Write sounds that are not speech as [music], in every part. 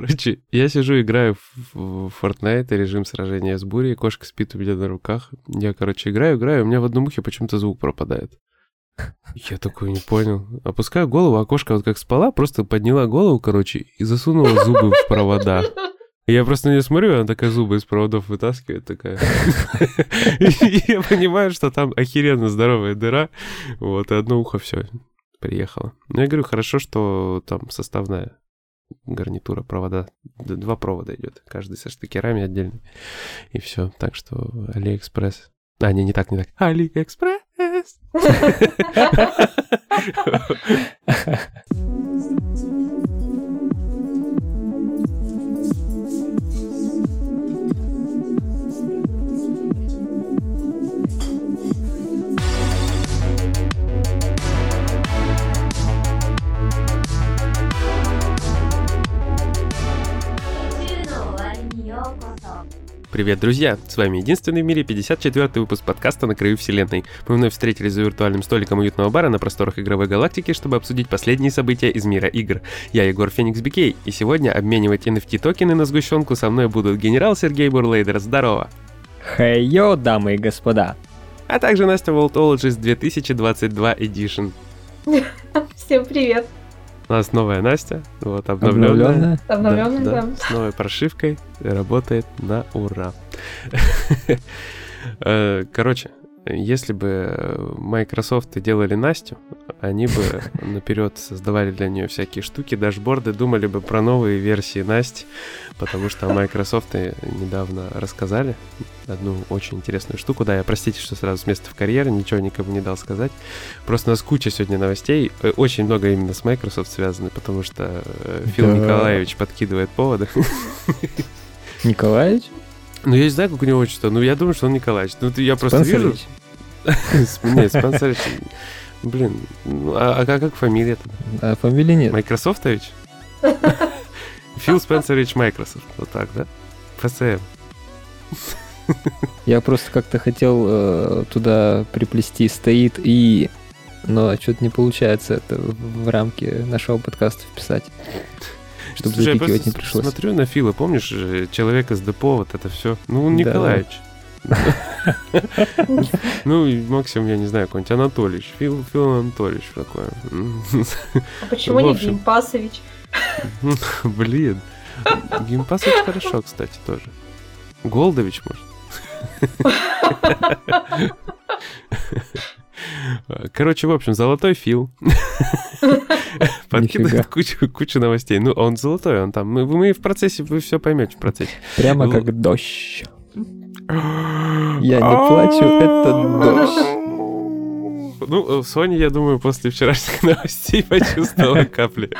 Короче, я сижу, играю в Fortnite, режим сражения с бурей, кошка спит у меня на руках. Я, короче, играю, играю, у меня в одном ухе почему-то звук пропадает. Я такой не понял. Опускаю голову, а кошка вот как спала, просто подняла голову, короче, и засунула зубы в провода. Я просто на нее смотрю, она такая зубы из проводов вытаскивает, такая. [laughs] Я понимаю, что там охеренно здоровая дыра. Вот, и одно ухо все приехало. Ну, я говорю, хорошо, что там составная гарнитура, провода. Два провода идет, каждый со штекерами отдельно. И все. Так что Алиэкспресс. А, не, не так, не так. Алиэкспресс. [laughs] Привет, друзья! С вами единственный в мире 54-й выпуск подкаста «На краю вселенной». Мы вновь встретились за виртуальным столиком уютного бара на просторах игровой галактики, чтобы обсудить последние события из мира игр. Я Егор Феникс Бикей, и сегодня обменивать NFT-токены на сгущенку со мной будут генерал Сергей Бурлейдер. Здорово! Хей-йо, дамы и господа! А также Настя Волтологist 2022 Edition. [laughs] Всем привет! У нас новая Настя, вот обновленная. Обновленная, да, да. С новой прошивкой, работает на ура. [laughs] Э, короче, если бы Microsoft делали Настю, они бы [laughs] наперед создавали для нее всякие штуки, дашборды, думали бы про новые версии Насти, потому что Microsoft недавно рассказали одну очень интересную штуку. Да, я простите, что сразу с места в карьере, ничего никому не дал сказать. Просто у нас куча сегодня новостей, э, очень много именно с Microsoft связаны, потому что э, Фил да. Николаевич подкидывает поводы. Николаевич? Ну, я не знаю, как у него отчество, но я думаю, что он Николаевич. Ну, я просто вижу... [laughs] Нет, Спенсерич... Блин, ну, а, а как фамилия тогда? А фамилии нет. Майкрософтович? Фил Спенсерович Майкрософт. Вот так, да? ФСМ. Я просто как-то хотел э, туда приплести стоит и... Но что-то не получается это в рамки нашего подкаста вписать чтобы Слушай, запикивать не пришлось. смотрю на Фила, помнишь, человек из депо, вот это все. Ну, Николаевич. [laughs] Ну, максимум, я не знаю, какой-нибудь Анатольевич. Фил, Фил Анатольевич такой. [laughs] А почему не Геймпасович? [laughs] Блин. Геймпасович хорошо, кстати, тоже. Голдович, может? Короче, в общем, золотой Фил. [laughs] Подкидывает кучу, кучу новостей. Ну, он золотой, он там. Мы, мы в процессе, вы все поймете в процессе. Прямо как дождь. [gasps] Я не плачу, это дождь. Ну, Соня, я думаю, после вчерашних [laughs] новостей почувствовала [laughs] капли.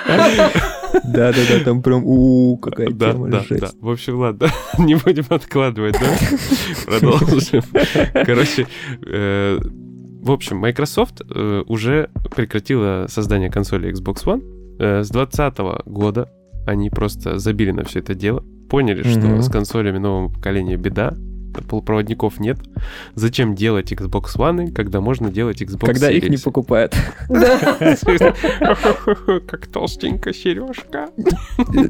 Да-да-да, там прям у какая да, тема да, жесть. Да. В общем, ладно, не будем откладывать, да? Продолжим. Короче, э, в общем, Microsoft э, уже прекратила создание консоли Xbox One. Э, с 2020 года они просто забили на все это дело, поняли, mm-hmm. что с консолями нового поколения беда, полупроводников нет. Зачем делать Xbox One, когда можно делать Xbox Когда Series? их не покупают. [laughs] [laughs] Как толстенькая сережка.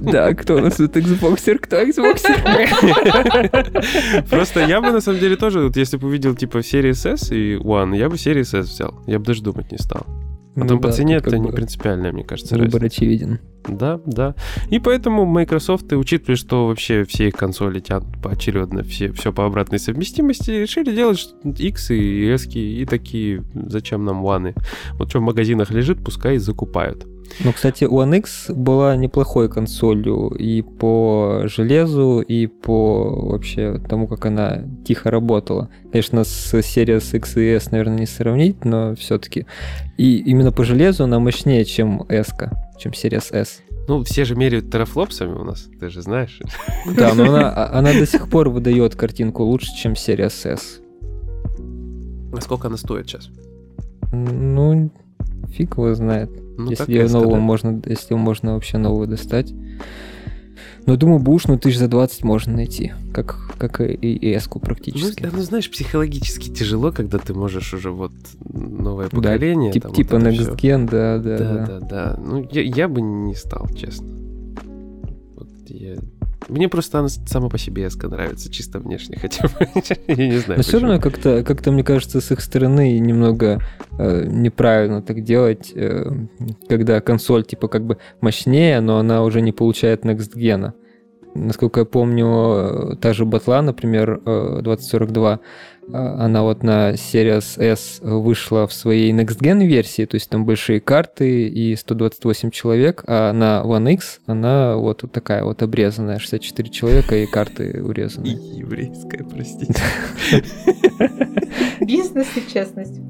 Да, кто у нас тут Xboxer, кто Xboxer? [laughs] Просто я бы на самом деле тоже, вот если бы увидел типа Series S и One, я бы Series S взял. Я бы даже думать не стал. Потом ну, по да, цене это не принципиальная, мне кажется, Выбор разница. очевиден. Да, да. И поэтому Microsoft, учитывая, что вообще все их консоли тянут поочередно, все, все по обратной совместимости, решили делать X и S, и такие, зачем нам One? Вот что в магазинах лежит, пускай закупают. Ну, кстати, One X была неплохой консолью и по железу, и по вообще тому, как она тихо работала. Конечно, с Series X и S, наверное, не сравнить, но все-таки. И именно по железу она мощнее, чем S, чем Series S. Ну, все же меряют терафлопсами у нас, ты же знаешь. Да, но она, [laughs] она до сих пор выдает картинку лучше, чем Series S. А сколько она стоит сейчас? Ну, фиг его знает. Ну, если ее нового можно, если можно вообще новую достать. Но думаю, буш, ну тысяч за 20 можно найти, как, как и эску практически. Ну, ну, знаешь, психологически тяжело, когда ты можешь уже вот новое поколение. Да, тип, там, типа вот Next Gen, да, да, да. Да, да, да. Ну, я, я бы не стал, честно. Вот Я... Мне просто она сама по себе эска нравится, чисто внешне, хотя бы. [laughs] Я не знаю. Но все равно как-то, как-то, мне кажется, с их стороны немного э, неправильно так делать, э, когда консоль типа как бы мощнее, но она уже не получает next gen. Насколько я помню, та же батла, например, 2042, а, она вот на Series S вышла в своей Next Gen версии, то есть там большие карты и 128 человек, а на One X она вот такая вот обрезанная, 64 человека и карты урезаны. Еврейская, простите. Бизнес и честность.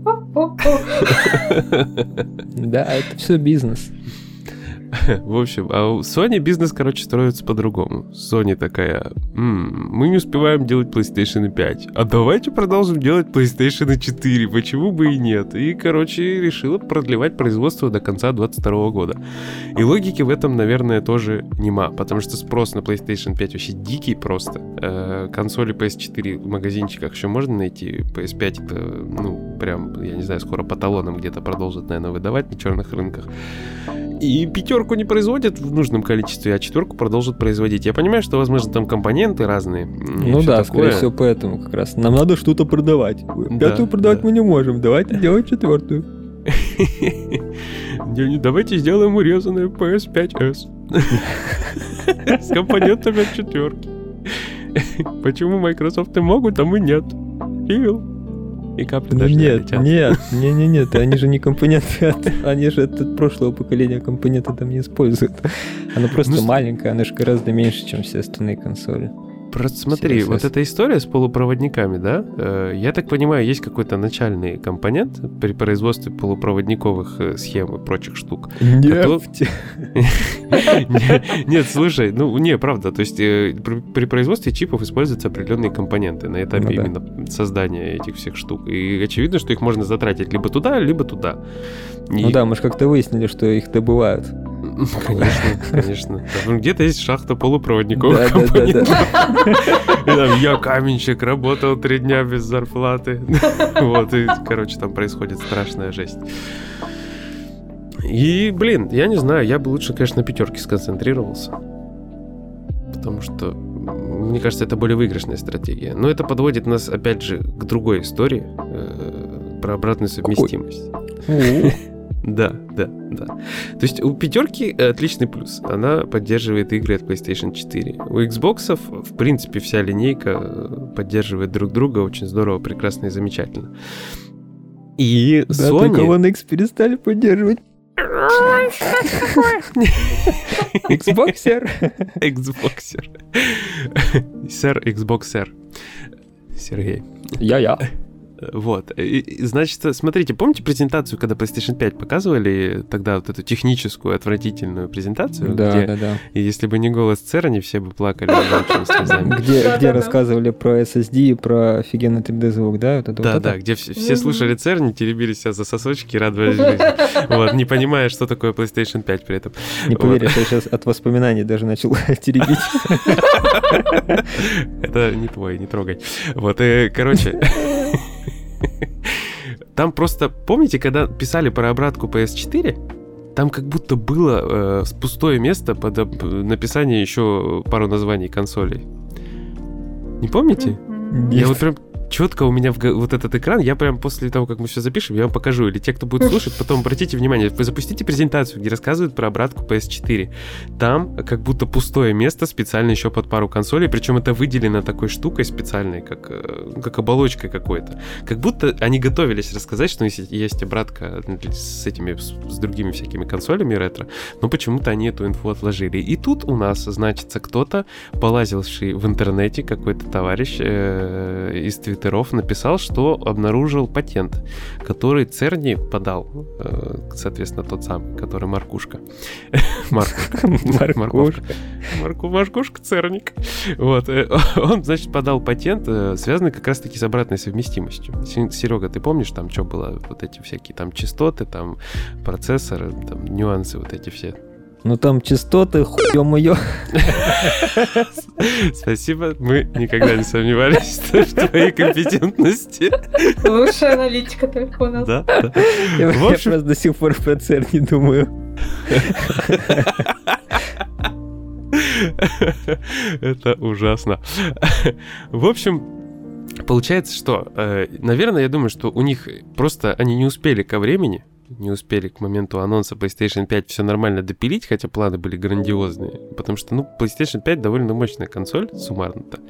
Да, это все бизнес. [laughs] В общем, а у Sony бизнес, короче, строится по-другому. Sony такая, М, мы не успеваем делать PlayStation 5, а давайте продолжим делать PlayStation 4, почему бы и нет? И, короче, решила продлевать производство до конца 22 года. И логики в этом, наверное, тоже нема, потому что спрос на PlayStation 5 вообще дикий просто. Э, консоли PS4 в магазинчиках еще можно найти, PS5 это, ну, прям, я не знаю, скоро по талонам где-то продолжат, наверное, выдавать на черных рынках. И пятерку не производят в нужном количестве, а четверку продолжат производить. Я понимаю, что, возможно, там компоненты разные. Ну да, такое. скорее всего, поэтому как раз. Нам надо что-то продавать. Пятую да, продавать да. мы не можем. Давайте делать четвертую. [laughs] Давайте сделаем урезанную PS5s. С компонентами от четверки. [laughs] Почему Microsoft могут, а мы нет? Фил и капли дождя Нет, летят. нет, не, не, нет, они же не компоненты, от, они же от прошлого поколения компоненты там не используют. Она просто ну, маленькая, она же гораздо меньше, чем все остальные консоли. Просто смотри, вот эта история с полупроводниками, да, э, я так понимаю, есть какой-то начальный компонент при производстве полупроводниковых э, схем и прочих штук. Нефть. [laughs] Нет, слушай, ну не, правда, то есть э, при производстве чипов используются определенные компоненты на этапе ну именно создания этих всех штук. И очевидно, что их можно затратить либо туда, либо туда. Ну да, мы же как-то выяснили, что их добывают. [laughs] Конечно, конечно. Где-то есть шахта полупроводников. Я каменщик, работал три дня без зарплаты. [laughs] Вот, и, короче, там происходит страшная жесть. И, блин, я не знаю, я бы лучше, конечно, на пятерке сконцентрировался. Потому что, мне кажется, это более выигрышная стратегия. Но это подводит нас, опять же, к другой истории э, про обратную совместимость. Да, да, да. То есть у пятерки отличный плюс. Она поддерживает игры от PlayStation 4. У Xbox, в принципе, вся линейка э, поддерживает друг друга очень здорово, прекрасно и замечательно. И да, Sony... только One X перестали поддерживать. [laughs] Xboxer. Xboxer. Сэр Xboxer. Сергей. Я-я. Вот. И, значит, смотрите, помните презентацию, когда PlayStation 5 показывали тогда вот эту техническую отвратительную презентацию? Да, где, да, да. И если бы не голос Цера, они все бы плакали Где, где рассказывали про SSD и про офигенный 3D-звук, да? да, да, где все слушали Церни, теребили себя за сосочки и радовались жизни. [laughs] Вот, не понимая, что такое PlayStation 5 при этом. Не поверишь, я сейчас от воспоминаний даже начал [laughs] теребить. [laughs] Это не твой, не трогай. Вот, и, короче... Там просто, помните, когда писали про обратку PS4, там как будто было э, пустое место под написание еще пару названий консолей. Не помните? Нет. Я вот прям четко у меня в, вот этот экран, я прям после того, как мы все запишем, я вам покажу. Или те, кто будет [laughs] слушать, потом обратите внимание, вы запустите презентацию, где рассказывают про обратку PS4. Там как будто пустое место специально еще под пару консолей, причем это выделено такой штукой специальной, как, э, как оболочкой какой-то. Как будто они готовились рассказать, что есть обратка с этими, с другими всякими консолями ретро, но почему-то они эту инфу отложили. И тут у нас, значится, кто-то, полазивший в интернете, какой-то товарищ э, из Твиттера, твиттеров написал, что обнаружил патент, который Церни подал, э, соответственно, тот самый, который Маркушка. [laughs] Маркушка. Маркушка. Маркушка Церник. Вот. Э, [laughs] он, значит, подал патент, э, связанный как раз-таки с обратной совместимостью. Серега, ты помнишь, там что было? Вот эти всякие там частоты, там процессоры, там нюансы вот эти все ну там частоты, хуё моё. Спасибо, мы никогда не сомневались в твоей компетентности. Лучшая аналитика только у нас. Да, да. Я, общем... я просто до сих пор про ЦЕР не думаю. Это ужасно. В общем, получается, что, э, наверное, я думаю, что у них просто они не успели ко времени, не успели к моменту анонса PlayStation 5 все нормально допилить, хотя планы были грандиозные. Потому что, ну, PlayStation 5 довольно мощная консоль, суммарно-то.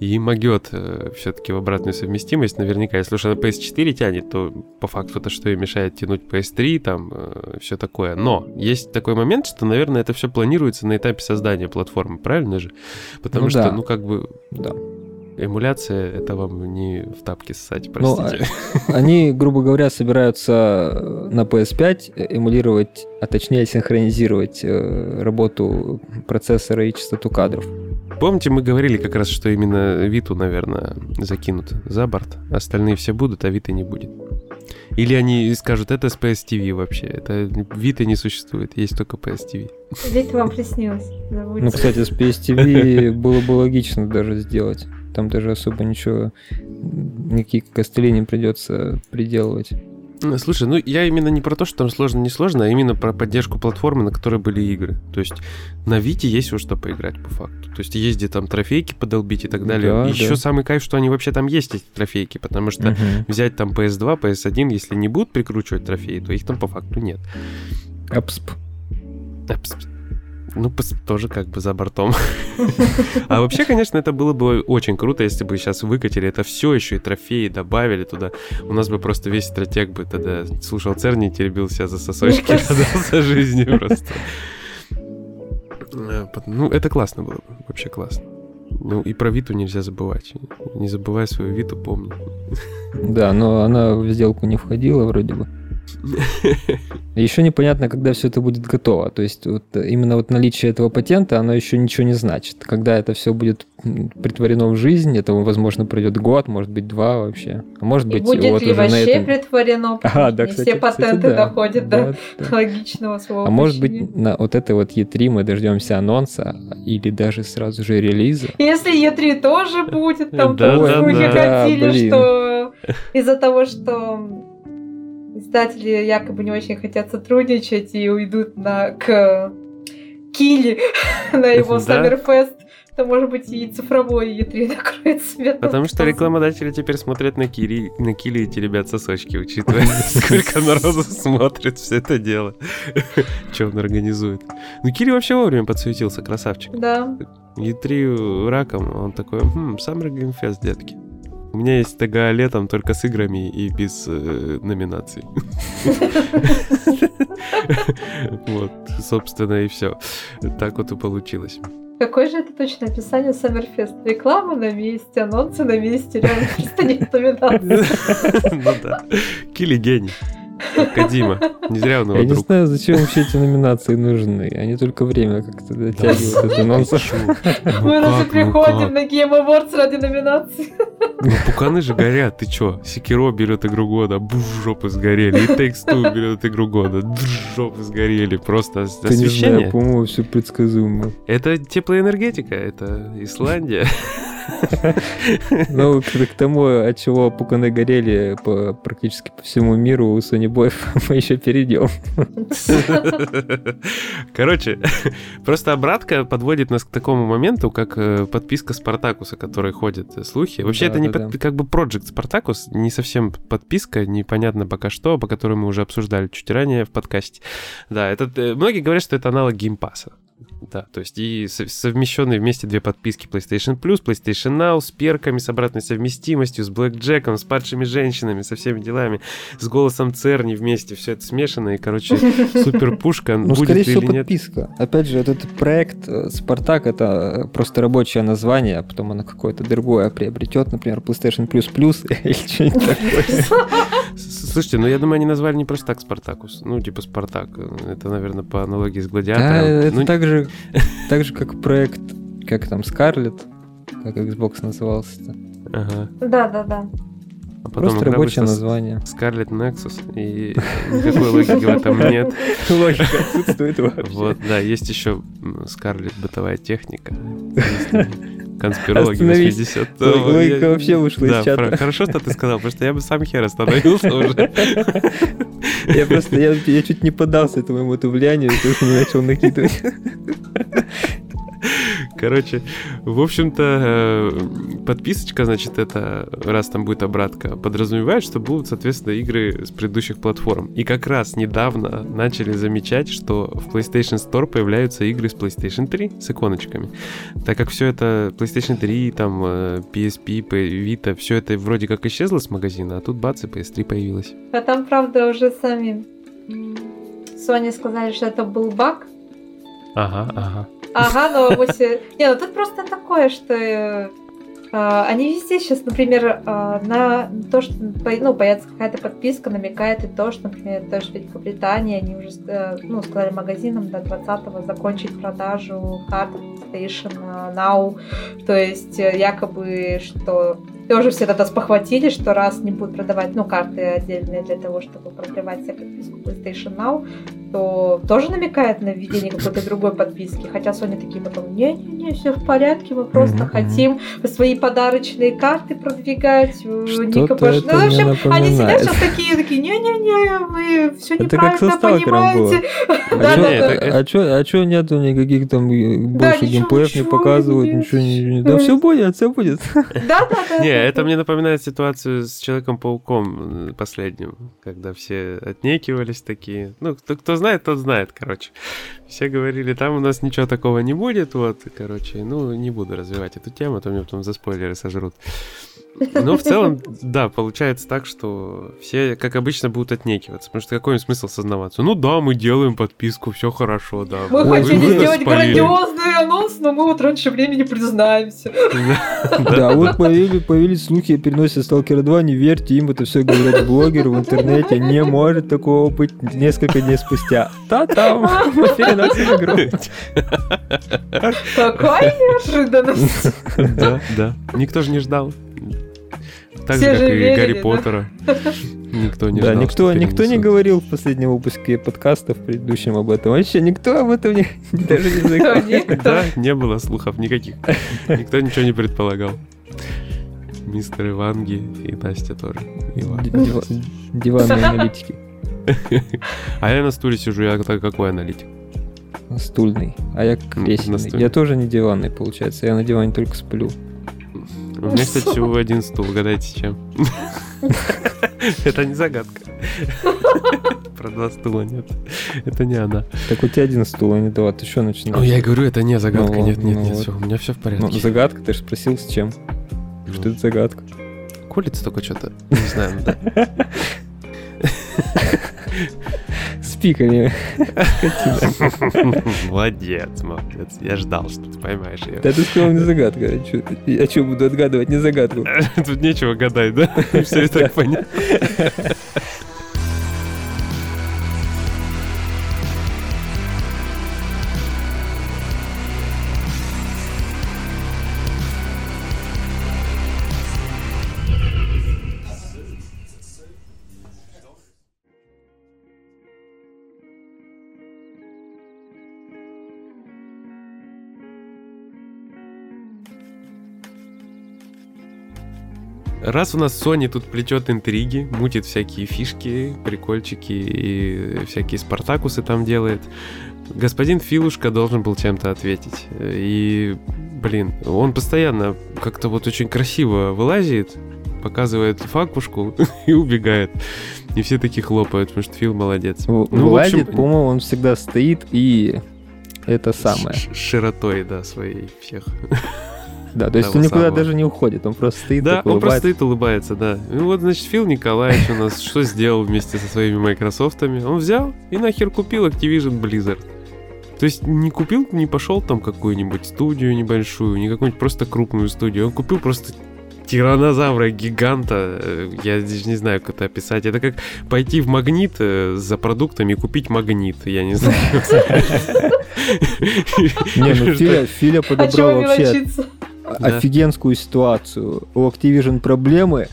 И могет э, все-таки в обратную совместимость. Наверняка, если уж она PS4 тянет, то по факту это что и мешает тянуть PS3, там э, все такое. Но есть такой момент, что, наверное, это все планируется на этапе создания платформы, правильно же? Потому Ну что, да. ну, как бы, Да. Эмуляция это вам не в тапки ссать, Ну, простите. [laughs] Они, грубо говоря, собираются на PS5 эмулировать, а точнее синхронизировать э, работу процессора и частоту кадров. Помните, мы говорили как раз, что именно Виту, наверное, закинут за борт. Остальные все будут, а Вита не будет. Или они скажут, это с PS TV вообще. Это Вита не существует, есть только PS TV. Ведь вам приснилось. Забудьте. Ну, кстати, с PSTV было бы логично даже сделать. Там даже особо ничего, никакие костыли не придется приделывать. Ну, Слушай, ну я именно не про то, что там сложно, не сложно, а именно про поддержку платформы, на которой были игры. То есть на Вите есть во что поиграть по факту. То есть есть где там трофейки подолбить и так далее. Да, Еще да. самый кайф, что они вообще там есть, эти трофейки, потому что Мгм. взять там PS2, PS1, если не будут прикручивать трофеи, то их там по факту нет. Апсп. А, пс- Ну, тоже как бы за бортом. [laughs] А вообще, конечно, это было бы очень круто, если бы сейчас выкатили это все, еще и трофеи добавили туда. У нас бы просто весь стратег бы тогда слушал Церни и теребил себя за сосочки, [laughs] радовался жизни просто. Э, Ну, это классно было бы, вообще классно. Ну, и про Виту нельзя забывать. Не забывай свою Виту, помни. Да, но она в сделку не входила вроде бы. [laughs] Еще непонятно, когда все это будет готово. То есть вот э, именно вот наличие этого патента, оно еще ничего не значит. Когда это все будет притворено в жизнь, это, возможно, пройдет год, может быть, два вообще. А может И быть, будет вот ли уже на вообще этом... притворено? Ага, [laughs] потому да, что не кстати, все кстати, патенты да. доходят до Да, да. логичного своего А может быть, на вот этой вот E3 мы дождемся анонса или даже сразу же релиза. Если Е3 тоже будет, [laughs] там Да, да, да. ходили, блин. что из-за того, что издатели якобы не очень хотят сотрудничать и уйдут на к Кили [laughs] на его Да. Саммерфест, то, может быть, и цифровой Е3 накроет себя. Потому что рекламодатели теперь смотрят на Кири, на Кили и теребят сосочки, учитывая, [laughs] сколько народу смотрит все это дело. [laughs] Что он организует. Ну, Кири вообще вовремя подсуетился, красавчик. Да. E3 раком, он такой, хм, Game Fest, детки. У меня есть ТГА летом только с играми и без э, номинаций. Вот, собственно, и все. Так вот и получилось. Какое же это точное описание Саммерфест? Реклама на месте, анонсы на месте, реально просто нет номинаций. Ну да. Кили гений. Кадима. Не зря он Я его не друг. знаю, зачем вообще эти номинации нужны. Они только время как-то дотягивают этот нонсенс. [laughs] Мы даже как, ну приходим на Game Awards ради номинаций. Ну, пуканы же горят, ты чё? Секиро берет игру года, буш, жопы сгорели. И Takes Two берет игру года, жопы сгорели. Просто ос- Ты не знаю, освещение. по-моему, все предсказуемо. Это теплоэнергетика, это Исландия. [laughs] [laughs] Ну, к, тому, от чего пуканы горели по, практически по всему миру у Sony [laughs] Boy, мы еще перейдем. [laughs] Короче, просто обратка подводит нас к такому моменту, как э, подписка Spartacus а, которой ходят э, слухи. Вообще, это не как бы Project Spartacus, не совсем подписка, непонятно пока что, по которой мы уже обсуждали чуть ранее в подкасте. Да, это, э, многие говорят, что это аналог Game Pass а. Да, то есть и со- совмещенные вместе две подписки PlayStation Plus, PlayStation Now с перками, с обратной совместимостью, с Блэкджеком, с падшими женщинами, со всеми делами, с голосом Церни вместе, все это смешано, и, короче, [laughs] супер пушка, Ну, будет скорее или всего, нет. подписка. Опять же, этот проект э, Спартак это просто рабочее название, а потом оно какое-то другое приобретет, например, PlayStation Plus Plus [laughs] или что-нибудь такое. Слушайте, ну я думаю, они назвали не просто так Спартакус. Ну, типа Спартак. Это, наверное, по аналогии с Гладиатором. это Ну, так же, так же, как проект, как там, Scarlet, как Xbox назывался-то. ага. Да, да, да. А потом Просто рабочее название. Scarlet Nexus, и никакой логики в этом нет. [laughs] Логика отсутствует вообще. Вот, да, есть еще Scarlet бытовая техника. [laughs] Конспирологи Остановись. 80 Логика вообще вышла из чата. хорошо, что ты сказал, потому что я бы сам хер остановился уже. [laughs] Я просто, я, чуть не поддался этому эмоцию влиянию, и тоже не начал накидывать. Короче, в общем-то, э, подписочка, значит, это, раз там будет обратка, подразумевает, что будут, соответственно, игры с предыдущих платформ. И как раз недавно начали замечать, что в PlayStation Store появляются игры с PlayStation 3 с иконочками. Так как все это PlayStation 3, там, PSP, Vita, все это вроде как исчезло с магазина, а тут бац, и PS3 появилась. А там, правда, уже сами Sony сказали, что это был баг. Ага, ага. Ага, но вот... Не, ну тут просто такое, что э, они везде сейчас, например, э, на то, что ну, появится какая-то подписка, намекает и то, что, например, тоже в Великобритании они уже э, ну, сказали магазинам до 20-го закончить продажу карт PlayStation Now. То есть якобы, что тоже все тогда спохватились, что раз не будут продавать ну, карты отдельные для того, чтобы продлевать себе подписку PlayStation Now, то тоже намекает на введение какой-то другой подписки. Хотя Sony такие потом, не-не-не, все в порядке, мы просто mm-hmm. хотим свои подарочные карты продвигать. Э, Что-то это ну, в общем, они сидят сейчас такие, такие, не-не-не, вы все это неправильно понимаете. Да, да, [laughs] А что а чё нету никаких там больше геймплеев не показывают, ничего не... Да все будет, все будет. Да, да, да. Не, это мне напоминает ситуацию с Человеком-пауком э, последним, когда все отнекивались такие. Ну, кто, кто знает, тот знает, короче. Все говорили, там у нас ничего такого не будет, вот, короче. Ну, не буду развивать эту тему, а то меня потом за спойлеры сожрут. Но в целом, да, получается так, что все, как обычно, будут отнекиваться. Потому что какой им смысл сознаваться? Ну да, мы делаем подписку, все хорошо, да. Мы Ой, хотели сделать грандиозный анонс, но мы вот раньше времени признаемся. Да, вот появились слухи о переносе Сталкера 2, не верьте им, это все говорят блогеры в интернете, не может такого быть несколько дней спустя. Та-там, мы переносим игру. Какая неожиданность. Да, да, никто же не ждал. Так Все же, как и верили, Гарри да? Поттера. [laughs] Никто не Да, ждал, никто, никто не говорил в последнем выпуске подкаста в предыдущем об этом. Вообще никто об этом не, [laughs] даже не заговорил. Да, не было слухов никаких. Никто ничего не предполагал. Мистер Иванги и Настя тоже. Диванные [laughs] аналитики. А я на стуле сижу, я какой аналитик? Стульный, а я кресельный. Я тоже не диванный, получается. Я на диване только сплю. У меня, кстати, всего один стул. Угадайте, с чем? [laughs] Это не загадка. [laughs] Про два стула нет. Это не она. Так у тебя один стул, а не два. Ты что начинаешь? Ну, я говорю, это не загадка. Нет, нет, нет, все. У меня все в порядке. Ну, загадка, ты же спросил, с чем? Что это загадка? Колется только что-то. Не знаю, да. [laughs] С пиками. Молодец, молодец. Я ждал, что ты поймаешь ее. Да ты сказал не загадка. А что буду отгадывать, не загадку? [laughs] Тут нечего гадать, да? [laughs] Все и так понятно. [laughs] Раз у нас Sony тут плетет интриги, мутит всякие фишки, прикольчики и всякие спартакусы там делает, господин Филушка должен был чем-то ответить. И, блин, он постоянно как-то вот очень красиво вылазит, показывает факушку [laughs] и убегает. И все такие хлопают, потому что Фил молодец. В- ну, вылазит, общем... по-моему, он всегда стоит и это самое. Ш- широтой, да, своей всех. [laughs] Да, то есть он никуда самого. даже не уходит, он просто стоит Да, он просто стоит, улыбается, да. И вот, значит, Фил Николаевич у нас что сделал вместе со своими Майкрософтами? Он взял и нахер купил Activision Blizzard. То есть не купил, не пошел там какую-нибудь студию небольшую, не какую-нибудь просто крупную студию. Он купил просто тиранозавра гиганта, э, я здесь не знаю, как это описать. Это как пойти в магнит э, за продуктами и купить магнит, я не знаю. Не, ну [laughs] Филя подобрал вообще да. офигенскую ситуацию. У Activision проблемы,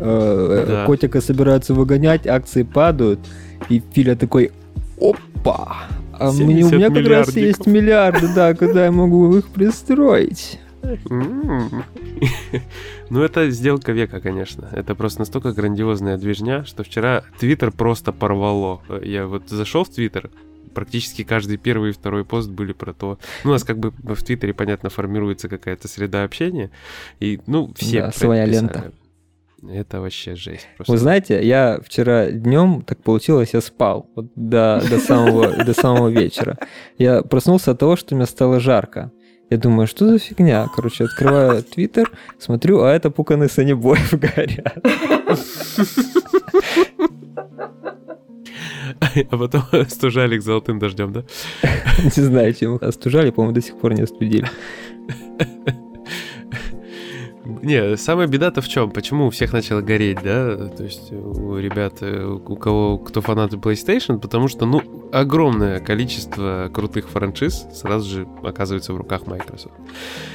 э, да. котика собираются выгонять, акции падают, и Филя такой, опа, а мне, у меня как раз есть миллиарды, да, куда я могу их пристроить. [laughs] Ну, это сделка века, конечно. Это просто настолько грандиозная движня, что вчера Твиттер просто порвало. Я вот зашел в Твиттер, практически каждый первый и второй пост были про то. Ну, у нас как бы в Твиттере, понятно, формируется какая-то среда общения. И, ну, все Да, своя писали. лента. Это вообще жесть. Просто. Вы знаете, я вчера днем так получилось, я спал вот до, до, самого, до самого вечера. Я проснулся от того, что мне стало жарко. Я думаю, что за фигня? Короче, открываю Твиттер, смотрю, а это пуканы санебоев горят. [laughs] А потом [laughs] стужали к золотым дождем, да? [laughs] Не знаю, чем их остужали, по-моему, до сих пор не остудили. Не, самая беда-то в чем? Почему у всех начало гореть, да? То есть у ребят, э, у кого, кто фанаты PlayStation, потому что, ну, огромное количество крутых франшиз сразу же оказывается в руках Microsoft.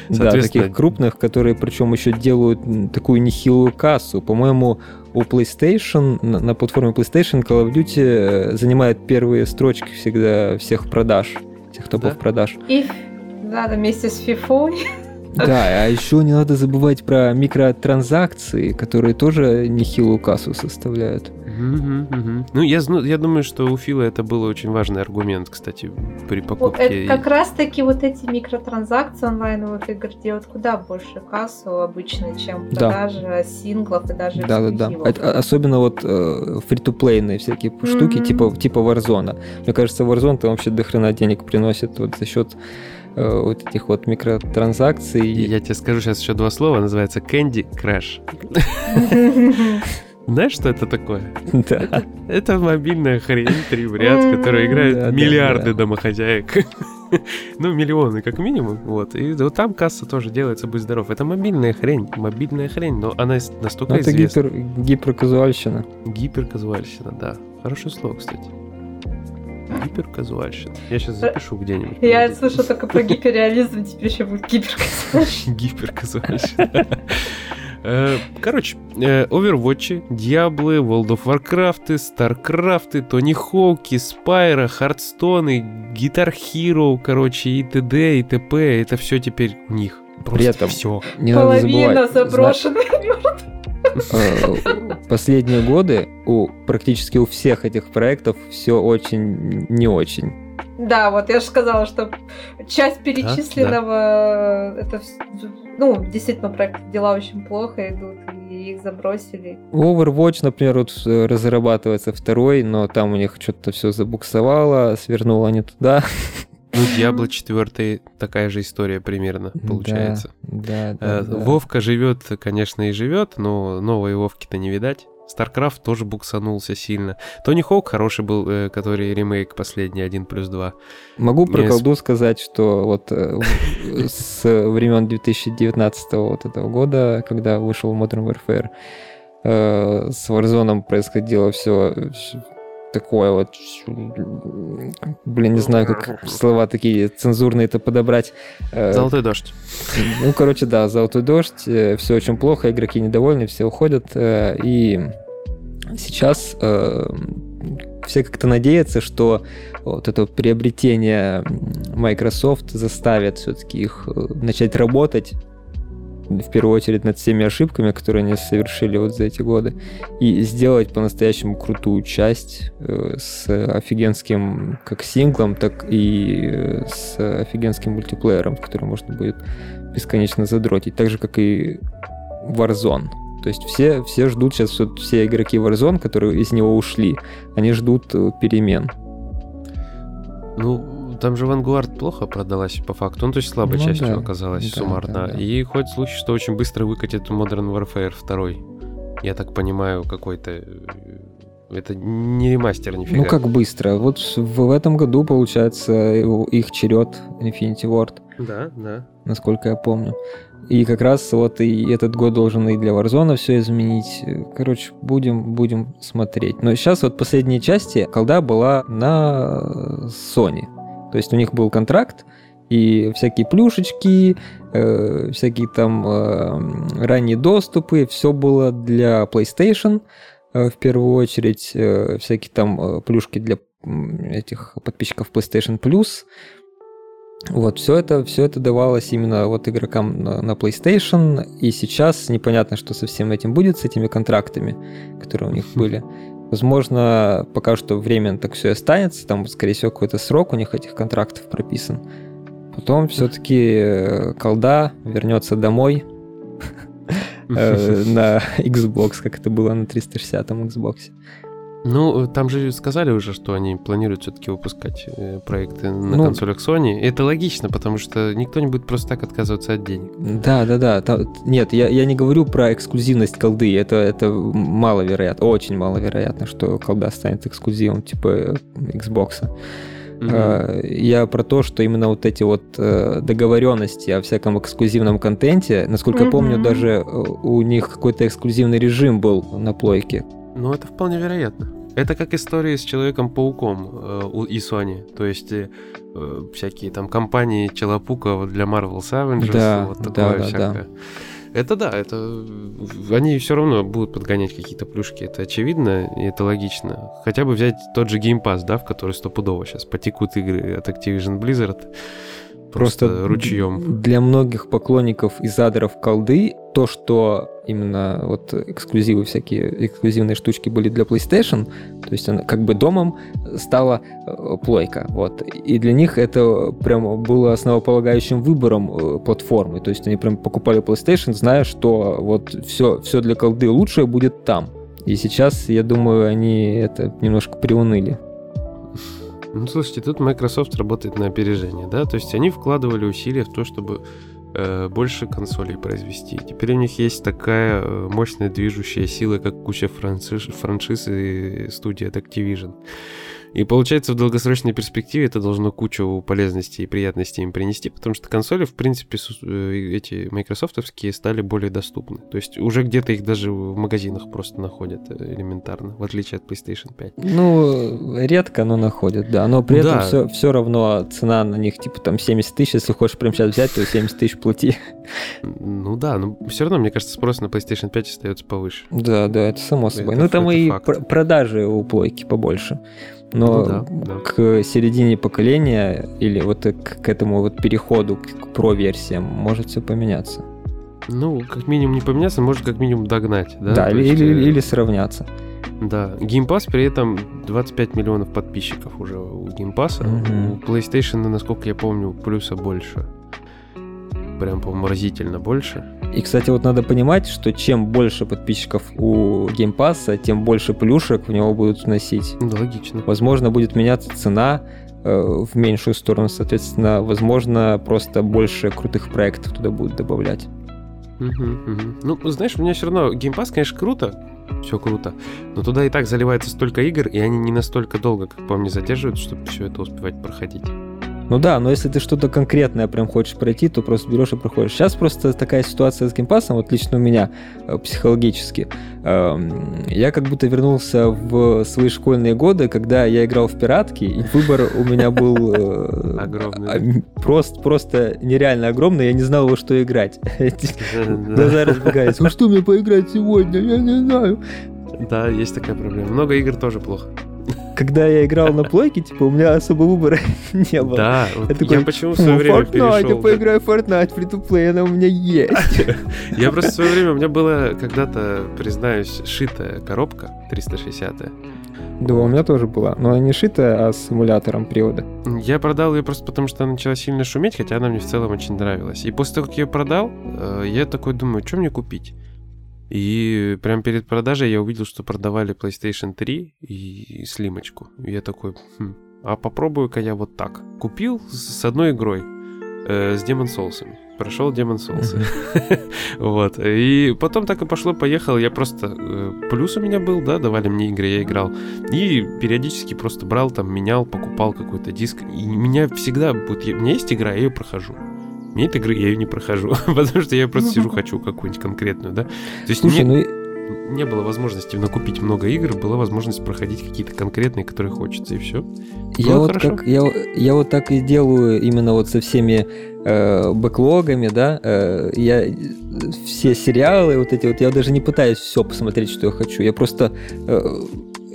Да, таких крупных, которые причем еще делают такую нехилую кассу. По-моему, у PlayStation, на, на платформе PlayStation Call of Duty э, занимает первые строчки всегда всех продаж, всех топов Да? продаж. И надо вместе с FIFA. Да, [laughs] а еще не надо забывать про микротранзакции, которые тоже нехилую кассу составляют. Ну, я, я думаю, что у Фила это был очень важный аргумент, кстати, при Вот покупке. это как раз таки вот эти микротранзакции онлайновых игр делают куда больше кассу обычно, чем Да. продажа синглов и даже Да, да, да. эксклюзивов. Особенно вот э, фри-то-плейные всякие штуки, Мгм. типа, типа Warzone. Мне кажется, Warzone там вообще дохрена денег приносит вот за счет э, вот этих вот микротранзакций. И Я тебе скажу сейчас еще два слова, называется Candy [laughs] Crush. Знаешь, что это такое? Да. Это мобильная хрень, три в ряд, Да, да, миллиарды да. домохозяек. [laughs] Ну, миллионы как минимум. Вот. И вот там касса тоже делается, будь здоров. Это мобильная хрень, мобильная хрень, но она настолько это известна. гипер, гиперказуальщина. Гиперказуальщина, да. Хорошее слово, кстати. Гиперказуальщина. Я сейчас запишу где-нибудь. Я слышала только про гиперреализм, теперь еще будет гиперказуальщина. [laughs] Гиперказуальщина. Э, Короче, э, Overwatch, Диаблы, World of Warcraft, Старкрафты, Тони Хоуки, Спайра, Хардстоны, Guitar Hero, короче, и т.д. и т.п. Это все теперь у них. При этом все. Не надо Половина забывать. заброшенных. Э, Последние годы у практически у всех этих проектов все очень не очень. Да, вот я же сказала, что часть перечисленного, это, вс- ну, действительно, проекты дела очень плохо идут, и их забросили. Overwatch, например, вот э, разрабатывается второй, но там у них что-то все забуксовало, свернуло не туда. [laughs] Ну, Diablo 4 такая же история примерно получается. Да, Э, да, да. Вовка живет, конечно, и живет, но новой Вовки-то не видать. StarCraft тоже буксанулся сильно. Тони Хоук хороший был, э, который ремейк последний, 1 плюс 2. Могу про колду сказать, что вот э, с времен 2019 вот этого года, когда вышел Modern Warfare, э, с Warzone происходило все такое вот, блин, не знаю, как слова такие цензурные-то подобрать. Э, Золотой дождь. Ну, короче, да, золотой дождь, все очень плохо, игроки недовольны, все уходят. э, И сейчас э, все как-то надеются, что вот это приобретение Microsoft заставит все-таки их э, начать работать в первую очередь над всеми ошибками, которые они совершили вот за эти годы, и сделать по-настоящему крутую часть э, с офигенским как синглом, так и э, с офигенским мультиплеером, который можно будет бесконечно задротить, так же, как и Warzone. То есть все, все ждут сейчас, вот все игроки Warzone, которые из него ушли, они ждут э, перемен. Ну, там же Vanguard плохо продалась по факту. Ну, то есть слабой Ну частью да. оказалась Да, суммарно. да, да. И ходит слухи, что очень быстро выкатит Modern Warfare 2. Я так понимаю, какой-то... э, Это не ремастер, нифига. Ну как быстро? Вот в, этом году, получается, их черед Infinity Ward. Да, да. насколько я помню. И как раз вот и этот год должен и для Warzone все изменить. Короче, будем, будем смотреть. Но сейчас вот последние части колда была на Sony. То есть у них был контракт, и всякие плюшечки, э, всякие там э, ранние доступы, все было для PlayStation э, в первую очередь, э, всякие там э, плюшки для этих подписчиков PlayStation Plus. Вот, все это, все это давалось именно вот игрокам на, на PlayStation, и сейчас непонятно, что со всем этим будет, с этими контрактами, которые у них [laughs] были. Возможно, пока что временно так все и останется, там, скорее всего, какой-то срок у них этих контрактов прописан. Потом все-таки э, колда вернется домой [laughs] э, на Xbox, как это было на 360-м Xbox. Ну, там же сказали уже, что они планируют все-таки выпускать э, проекты на ну, консолях Sony. Это логично, потому что никто не будет просто так отказываться от денег. Да, да, да. Там, нет, я, я не говорю про эксклюзивность колды. Это, это маловероятно, очень маловероятно, что колда станет эксклюзивом типа Xbox. Mm-hmm. Я про то, что именно вот эти вот э, договоренности о всяком эксклюзивном контенте, насколько mm-hmm. я помню, даже э, у них какой-то эксклюзивный режим был на плойке. Ну, это вполне вероятно. Это как история с Человеком-пауком э, и Sony. То есть э, всякие там компании Челопука для Marvel Avengers, да, вот такое да, всякое. Да. Это да, это они все равно будут подгонять какие-то плюшки, это очевидно и это логично. Хотя бы взять тот же Game Pass, да, в который стопудово сейчас потекут игры от Activision Blizzard. Просто, просто ручьем. Для многих поклонников и задоров колды то, что именно вот эксклюзивы всякие, эксклюзивные штучки были для PlayStation, то есть она как бы домом стала э, плойка, вот. И для них это прям было основополагающим выбором э, платформы, то есть они прям покупали PlayStation, зная, что вот все, все для колды лучшее будет там. И сейчас, я думаю, они это немножко приуныли. Ну, слушайте, тут Microsoft работает на опережение, да, то есть они вкладывали усилия в то, чтобы э, больше консолей произвести. Теперь у них есть такая э, мощная движущая сила, как куча франшиз, франшиз и студии от Activision. И получается, в долгосрочной перспективе это должно кучу полезностей и приятностей им принести, потому что консоли, в принципе, э, эти майкрософтовские стали более доступны. То есть уже где-то их даже в магазинах просто находят э, элементарно, в отличие от PlayStation 5. Ну, редко, но находят, да. Но при да. этом все, все равно цена на них типа там 70 тысяч, если хочешь прямо сейчас взять, то 70 тысяч плати. Ну да, но все равно, мне кажется, спрос на PlayStation 5 остается повыше. Да, да, это само собой. Это, ну там и факт. продажи у плойки побольше. Но ну, да, да. к середине поколения или вот к, к этому вот переходу к про-версиям может все поменяться. Ну, как минимум не поменяться, может как минимум догнать, да? Да, или, есть, или, э... или сравняться. Да, Pass при этом 25 миллионов подписчиков уже у Pass. Угу. У PlayStation, насколько я помню, плюса больше. Прям, по-моему, разительно больше. И, кстати, вот надо понимать, что чем больше подписчиков у Game Pass, тем больше плюшек в него будут вносить. Да, логично. Возможно, будет меняться цена э, в меньшую сторону, соответственно, возможно, просто больше крутых проектов туда будут добавлять. Угу, угу. Ну, знаешь, у меня все равно Pass, конечно, круто, все круто, но туда и так заливается столько игр, и они не настолько долго, как по мне, задерживают, чтобы все это успевать проходить. Ну да, но если ты что-то конкретное прям хочешь пройти, то просто берешь и проходишь. Сейчас просто такая ситуация с геймпасом, вот лично у меня э, психологически. Эм, я как будто вернулся в свои школьные годы, когда я играл в пиратки, и выбор у меня был э, огромный. Просто, просто нереально огромный, я не знал во что играть. [laughs] Глаза разбегались. Ну что мне поиграть сегодня? Я не знаю. Да, есть такая проблема. Много игр тоже плохо когда я играл на плойке, типа, у меня особо выбора [laughs] не было. Да, я, такой, я почему в свое время Fortnite, перешел. я поиграю в Fortnite, фри to play она у меня есть. [laughs] Я просто в свое время, у меня была когда-то, признаюсь, шитая коробка 360 да, у меня тоже была. Но не шитая, а с эмулятором привода. Я продал ее просто потому, что она начала сильно шуметь, хотя она мне в целом очень нравилась. И после того, как я ее продал, э, я такой думаю, что мне купить? И прямо перед продажей я увидел, что продавали PlayStation 3 и слимочку. И я такой, хм, а попробую-ка я вот так. Купил с одной игрой, э, с Demon Souls. Прошел Demon Souls. [laughs] вот. И потом так и пошло-поехало. Я просто... Э, плюс у меня был, да, давали мне игры, я играл. И периодически просто брал, там, менял, покупал какой-то диск. И меня всегда... Вот, у меня есть игра, я ее прохожу. Нет игры, я ее не прохожу, [laughs] потому что я просто сижу, хочу какую-нибудь конкретную, да. То есть Слушай, мне ну... не было возможности накупить много игр, была возможность проходить какие-то конкретные, которые хочется, и все. Я вот, как, я, я вот так и делаю именно вот со всеми э, бэклогами, да, э, я все сериалы вот эти вот, я даже не пытаюсь все посмотреть, что я хочу, я просто э,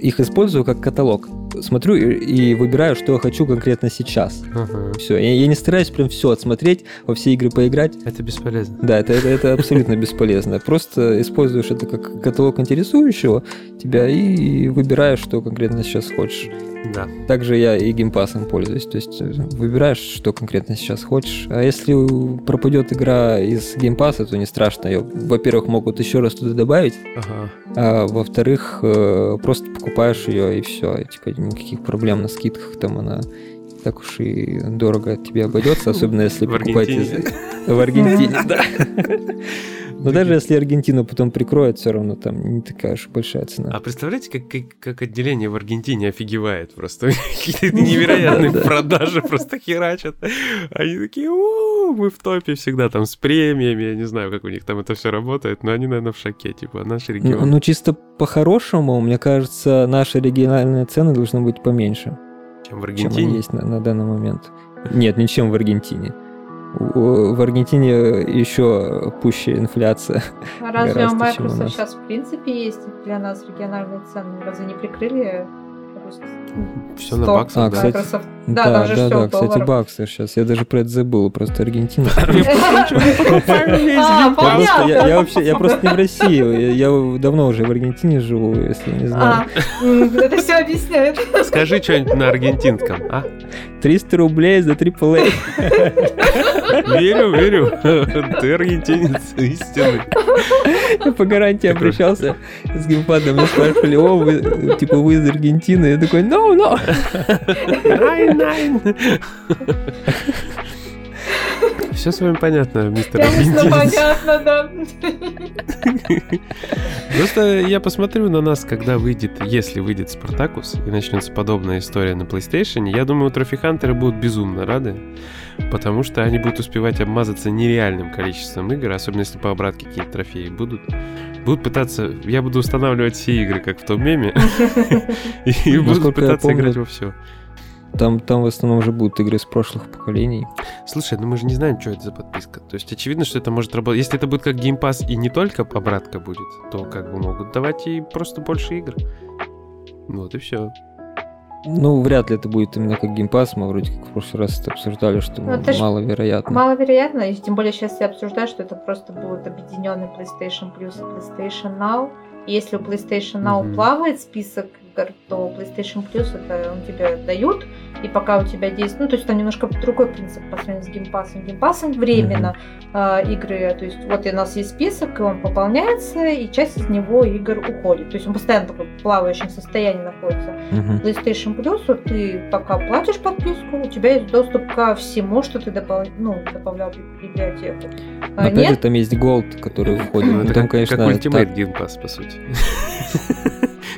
их использую как каталог. Смотрю и, и выбираю, что я хочу конкретно сейчас. Ага. Все, я, я не стараюсь прям все отсмотреть, во все игры поиграть. Это бесполезно. Да, это, это, это абсолютно бесполезно. Просто используешь это как каталог интересующего тебя и выбираешь, что конкретно сейчас хочешь. Да. Также я и Game Pass ом пользуюсь. То есть э, выбираешь, что конкретно сейчас хочешь. А если пропадет игра из Game Pass а, то не страшно. Ее, во-первых, могут еще раз туда добавить, Ага. а во-вторых, э, просто покупаешь ее и все. И, типа никаких проблем на скидках там она так уж и дорого тебе обойдется, особенно [laughs] если покупать [laughs] в Аргентине, да. [laughs] Но даже если Аргентину потом прикроют, все равно там не такая уж большая цена. А представляете, как, как, как отделение в Аргентине офигевает просто? Какие-то невероятные Да. продажи просто херачат. Они такие, «У, мы в топе всегда там с премиями, я не знаю, как у них там это все работает, но они, наверное, в шоке, типа, наш Ну, регион. ну, чисто по-хорошему, мне кажется, наши региональные цены должны быть поменьше, чем в чем они Аргентине. есть на, на данный момент. Нет, ничем в Аргентине. В Аргентине еще пуще инфляция. А разве у Гораздо, чем у Microsoft сейчас в принципе есть для нас региональные цены? Разве не прикрыли? Все на баксах, А, да? кстати, Microsoft. Да, там же да, всё да, в кстати, баксы сейчас. Я даже про это забыл, просто Аргентина. [laughs] [laughs] А, Я, просто- понятно. я- я вообще, я просто не в России, я, давно уже в Аргентине живу, если не знаю. А, м, это все объясняет. Скажи что-нибудь на аргентинском, а? 300 рублей за AAA. Верю, верю. Ты аргентинец истинный. Я по гарантии обращался с геймпадом, меня спрашивали, о, вы, типа, вы из Аргентины? Я такой, no, no. Найн, найн. Все с вами понятно, мистер Конечно, понятно, да. Просто я посмотрю на нас, когда выйдет, если выйдет Спартакус и начнется подобная история на PlayStation, я думаю, трофихантеры будут безумно рады, потому что они будут успевать обмазаться нереальным количеством игр, особенно если по обратке какие-то трофеи будут. Будут пытаться... Я буду устанавливать все игры, как в том меме, [laughs] и буду пытаться играть во все. Там, там в основном уже будут игры с прошлых поколений. Слушай, ну мы же не знаем, что это за подписка. То есть очевидно, что это может работать. Если это будет как Game Pass и не только обратка будет, то как бы могут давать и просто больше игр. Вот и все. Ну, вряд ли это будет именно как геймпас. Мы вроде как в прошлый раз это обсуждали, что Ну, это маловероятно. Маловероятно, и тем более сейчас я обсуждаю, что это просто будет объединенный PlayStation Plus и PlayStation Now. И если у PlayStation Now Мгм. плавает список игр, то PlayStation Plus это он тебе дают, и пока у тебя действует, ну то есть там немножко другой принцип по сравнению с геймпасом. Геймпасом временно э, игры, то есть вот у нас есть список, и он пополняется, и часть из него игр уходит. То есть он постоянно такой в плавающем состоянии находится. Мгм. PlayStation Plus, вот ты пока платишь подписку, у тебя есть доступ ко всему, что ты добав... ну, добавлял в библиотеку. Но А, опять же, нет, там есть Gold, который входит. Ну, Ну, это там, как, конечно, как Ultimate так- Game Pass, по сути. [laughs]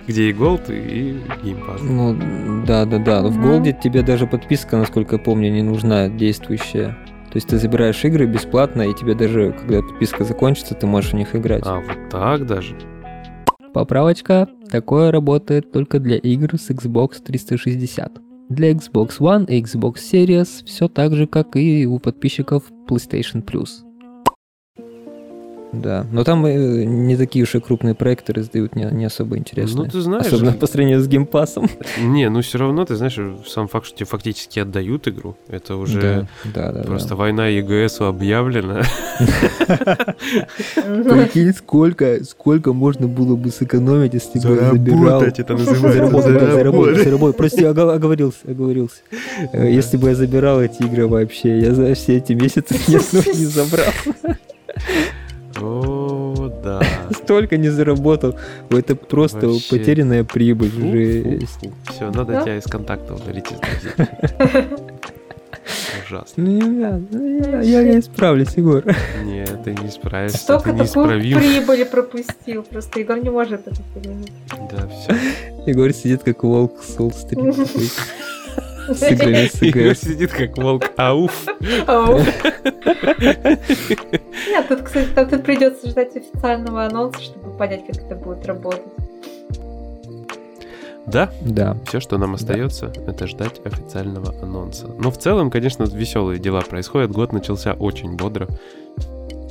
Где и Gold, и Game Pass. Ну, да, да, да. Но в. Голде тебе даже подписка, насколько я помню, не нужна действующая. То есть ты забираешь игры бесплатно, и тебе даже, когда подписка закончится, ты можешь в них играть. А, вот так даже? Поправочка. Такое работает только для игр с Xbox 360. Для Xbox One и Xbox Series все так же, как и у подписчиков PlayStation Plus. Да, но там э, не такие уж и крупные проекты раздают, не, не особо интересные. Ну, ты знаешь... Особенно по сравнению с геймпасом. Не, ну все равно, ты знаешь, сам факт, что тебе фактически отдают игру, это уже Да, да, да. просто война ЕГСу объявлена. [laughs] Прикинь, сколько, сколько можно было бы сэкономить, если бы я забирал... Это называется. Заработать, да. Прости, ого- оговорился, оговорился. Э, Если бы я забирал эти игры вообще, я за все эти месяцы [laughs] ни одной не забрал. О, да. [laughs] Столько не заработал. Это просто Вообще. потерянная прибыль. Жесть. Все, надо Да? тебя из контактов удалить из [laughs] друзей. Ужасно. Ну, не надо, ну, я, я не справлюсь, Егор. Нет, ты не справишься, Столько ты такую неисправим. прибыли пропустил. Просто Егор не может это пережить. Да, все. Егор сидит как волк с играми [laughs] ИГС. сидит как волк. Ауф. Ау. Нет, тут, кстати, там тут придется ждать официального анонса, чтобы понять, как это будет работать. Да, Да. все, что нам остается, это ждать официального анонса. Но в целом, конечно, веселые дела происходят. Год начался очень бодро.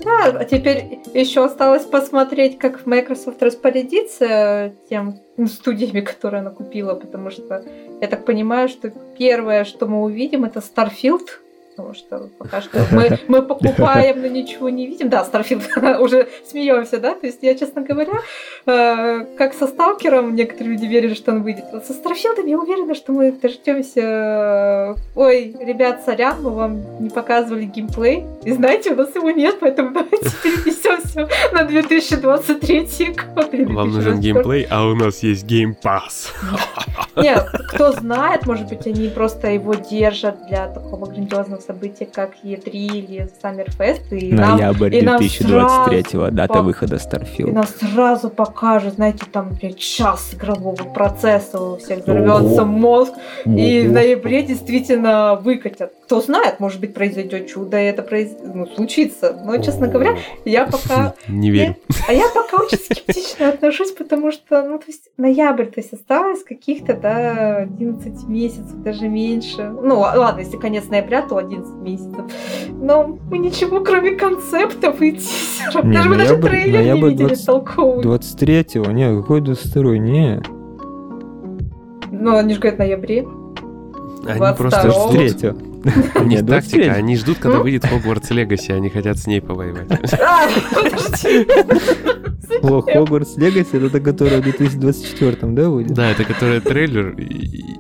Да, а теперь еще осталось посмотреть, как Microsoft распорядится тем студиями, которые она купила, потому что я так понимаю, что первое, что мы увидим, это Starfield, потому что пока что мы, мы покупаем, но ничего не видим. Да, Starfield [laughs] уже смеемся, да? То есть я, честно говоря, э, как со Сталкером некоторые люди верили, что он выйдет. Вот со Starfield я уверена, что мы дождемся... Ой, ребят, сорян, мы вам не показывали геймплей. И знаете, у нас его нет, поэтому давайте [laughs] перенесемся на 2023 год. Вам нужен геймплей, а у нас есть Pass. Нет, кто знает, может быть, они просто его держат для такого грандиозного события, как E3 или Summerfest. И Ноябрь нам, 2023 нам дата по... выхода И Starfield. нам сразу покажут, знаете, там, например, час игрового процесса, у всех взорвется Ого. мозг, и в Ого. ноябре действительно выкатят. Кто знает, может быть, произойдет чудо, и это произ... ну, случится. Но, честно говоря, я пока... [laughs] Не верю. А я пока очень скептично отношусь, потому что, ну, то есть, ноябрь, то есть, осталось каких-то, да, 11 месяцев, даже меньше. Ну, ладно, если конец ноября, то 11 месяцев. Но мы ничего, кроме концептов и тизеров. Не, даже мы даже ноябрь- трейлер не ноябрь видели 20 толковый. 23-го? Не, какой 22 Не. Ну, они же говорят ноябре. Они 22-го. просто ждут. 23-го. У них тактика, 23. они ждут, когда Ну? выйдет Hogwarts Legacy, они хотят с ней повоевать. [laughs] А, подожди. О, Hogwarts Legacy, это та, которая в 2024 да, будет? Да, это который трейлер,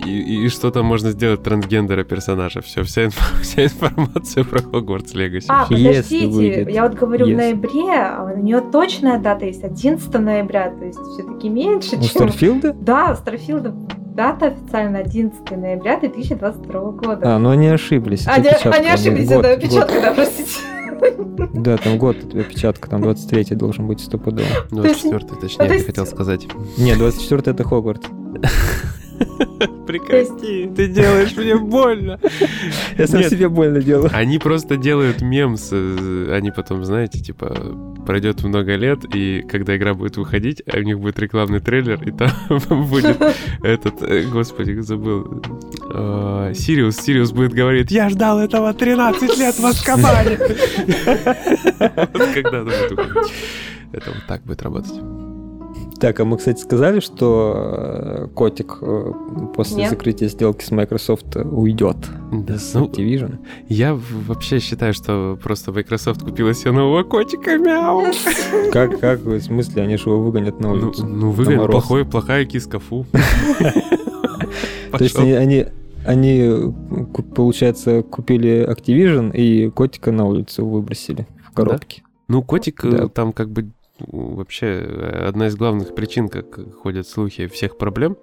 и, что там можно сделать трансгендера персонажа. Все, вся, инфо- [laughs] вся информация про Hogwarts Legacy. А, подождите, выйдет. я вот говорю в ноябре, а у нее точная дата есть 11 ноября, то есть все-таки меньше, У чем... Starfield а? Да, Starfield а дата официально 11 ноября 2022 года. А, ну они ошиблись. это Они, они ошиблись, год- это год. опечатка, да, простите. [laughs] Да, там год опечатка, там 23 должен быть стопудово. 24 точнее, то я хотел сказать. Не, 24 это Хогвартс. [laughs] [laughs] Прекрати, ты делаешь мне больно. Я сам Нет. себе больно делаю. Они просто делают мем, с, э, они потом, знаете, типа, пройдет много лет, и когда игра будет выходить, а у них будет рекламный трейлер, и там [laughs] будет этот, э, господи, забыл, э, Сириус, Сириус будет говорить, я ждал этого 13 лет в Азкабане. [laughs] Вот Когда это будет выходить. Это вот так будет работать. Так, а мы, кстати, сказали, что э, котик э, после Нет. закрытия сделки с Microsoft уйдет Да, с ну, Activision. я в- вообще считаю, что просто Microsoft купила себе нового котика, мяу. [laughs] Как, как, в смысле, они же его выгонят на Ну, улицу? ну выгонят, плохой, плохая киска, фу. [laughs] То есть они, они, они, э, получается, купили Activision и котика на улицу выбросили в коробке. Ну, котик Да. там как бы вообще э, одна из главных причин, как ходят слухи всех проблем.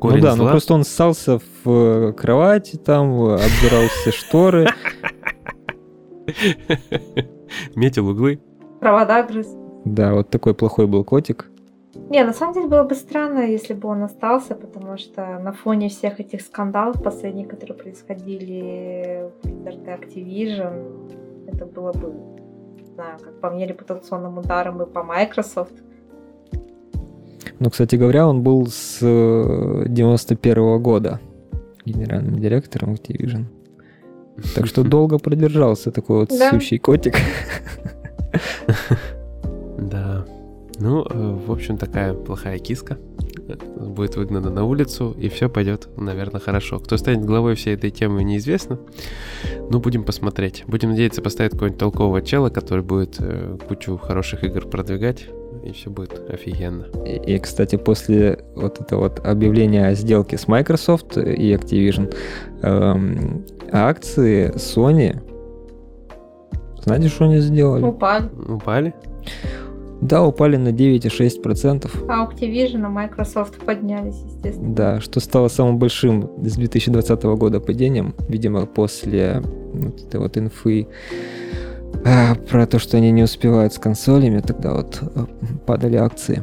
Корень ну да, ну зла. просто он ссался в э, кровати, там э, обдирал все шторы. [laughs] Метил углы. Провода грыз. Да, вот такой плохой был котик. Не, на самом деле было бы странно, если бы он остался, потому что на фоне всех этих скандалов последних, которые происходили в Activision, это было бы, знаю, как по мне, репутационным ударом и по Microsoft. Ну, кстати говоря, он был с 91 года генеральным директором Activision. Так что [laughs] долго продержался такой вот Да. сущий котик. [laughs] Да. Ну, э, в общем, такая плохая киска. Будет выгнана на улицу, и все пойдет, наверное, хорошо. Кто станет главой всей этой темы, неизвестно. Но будем посмотреть. Будем надеяться поставить какого-нибудь толкового чела, который будет э, кучу хороших игр продвигать, и все будет офигенно. И, и, кстати, после вот этого вот объявления о сделке с Microsoft и Activision, эм, акции Sony, знаете, что они сделали? Упали. Упали? Да, упали на 9,6%. А Activision и Microsoft поднялись, естественно. Да, что стало самым большим с 2020 года падением, видимо, после вот этой вот инфы а, про то, что они не успевают с консолями, тогда вот э, падали акции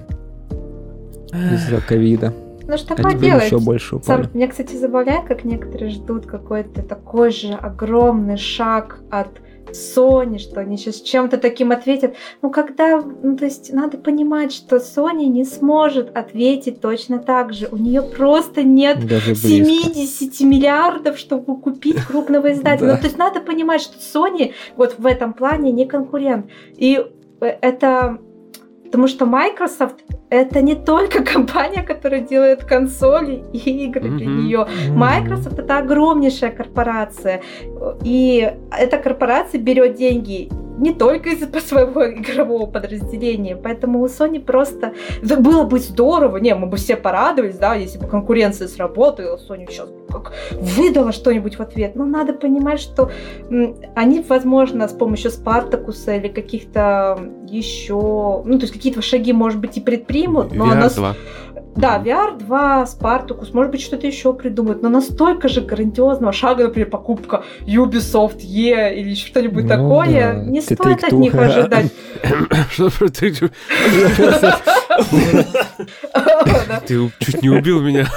из-за ковида. Ну что А такое теперь делать? еще больше Сам- упали. Меня, кстати, забавляет, как некоторые ждут какой-то такой же огромный шаг от Sony, что они сейчас чем-то таким ответят. Ну, когда, ну, то есть надо понимать, что Sony не сможет ответить точно так же. У нее просто нет Даже 70 миллиардов, чтобы купить крупного издателя. Да. Ну, то есть надо понимать, что Sony вот в этом плане не конкурент. И э, это потому что Microsoft это не только [laughs] компания, которая делает консоли и игры для Мгм. нее. Microsoft это огромнейшая корпорация. И эта корпорация берет деньги не только из [laughs] своего игрового подразделения. Поэтому у Sony просто... Да было бы здорово, не, мы бы все порадовались, да, если бы конкуренция сработала, Sony сейчас как выдала что-нибудь в ответ. Но надо понимать, что они, возможно, с помощью Спартакуса или каких-то еще... Ну, то есть какие-то шаги, может быть, и предпримут, но VR 2. Да, VR 2, Спартакус, может быть, что-то еще придумают, но настолько же грандиозного шага, например, покупка Ubisoft E или что-нибудь Ну такое, да, не ты стоит от них ожидать. [coughs] Что про ты? Чуть не убил меня.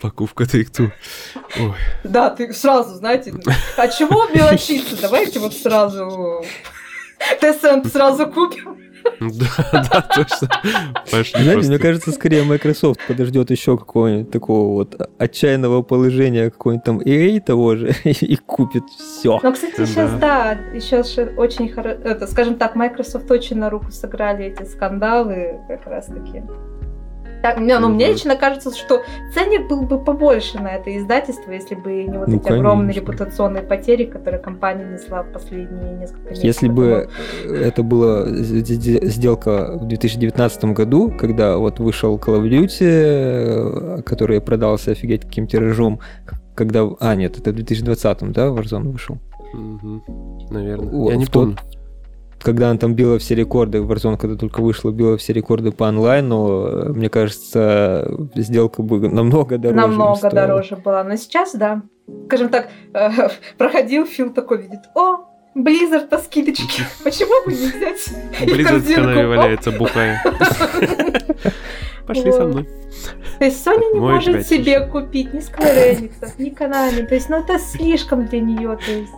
Покупка Take-Two. Да, ты сразу, знаете, а чего мелочиться? Давайте вот сразу Tencent сразу купим. Да, да, точно. Пошли Знаете, просто. мне кажется, скорее Microsoft подождет еще какого-нибудь такого вот отчаянного положения какой-нибудь там EA того же [laughs] и купит все. Но, кстати, Да. сейчас, да, сейчас очень хорошо, скажем так, Microsoft очень на руку сыграли эти скандалы как раз-таки. Так, мне, ну, мне лично кажется, что ценник был бы побольше на это издательство, если бы не вот Ну, эти огромные конечно. репутационные потери, которые компания несла в последние несколько месяцев. Если бы это была сделка в 2019 году, когда вот вышел Call of Duty, э, который продался офигеть каким тиражом, когда... А, нет, это в 2020, да, Warzone вышел? Мгм. Наверное. О, Я не в тот- помню. Когда он там била все рекорды, Warzone, когда только вышла, била все рекорды по онлайну, э, мне кажется, сделка бы намного дороже. намного стоила. дороже была. Но сейчас, да. Скажем так, э, [laughs] проходил Фил такой, видит, о, Blizzard скидочки. [laughs] Почему бы не взять? Близзард в канаве валяется, бухая. Пошли со мной. То есть Sony не Мой может себе купить ни Square Enix, ни Konami. То есть, ну это слишком для нее. То есть,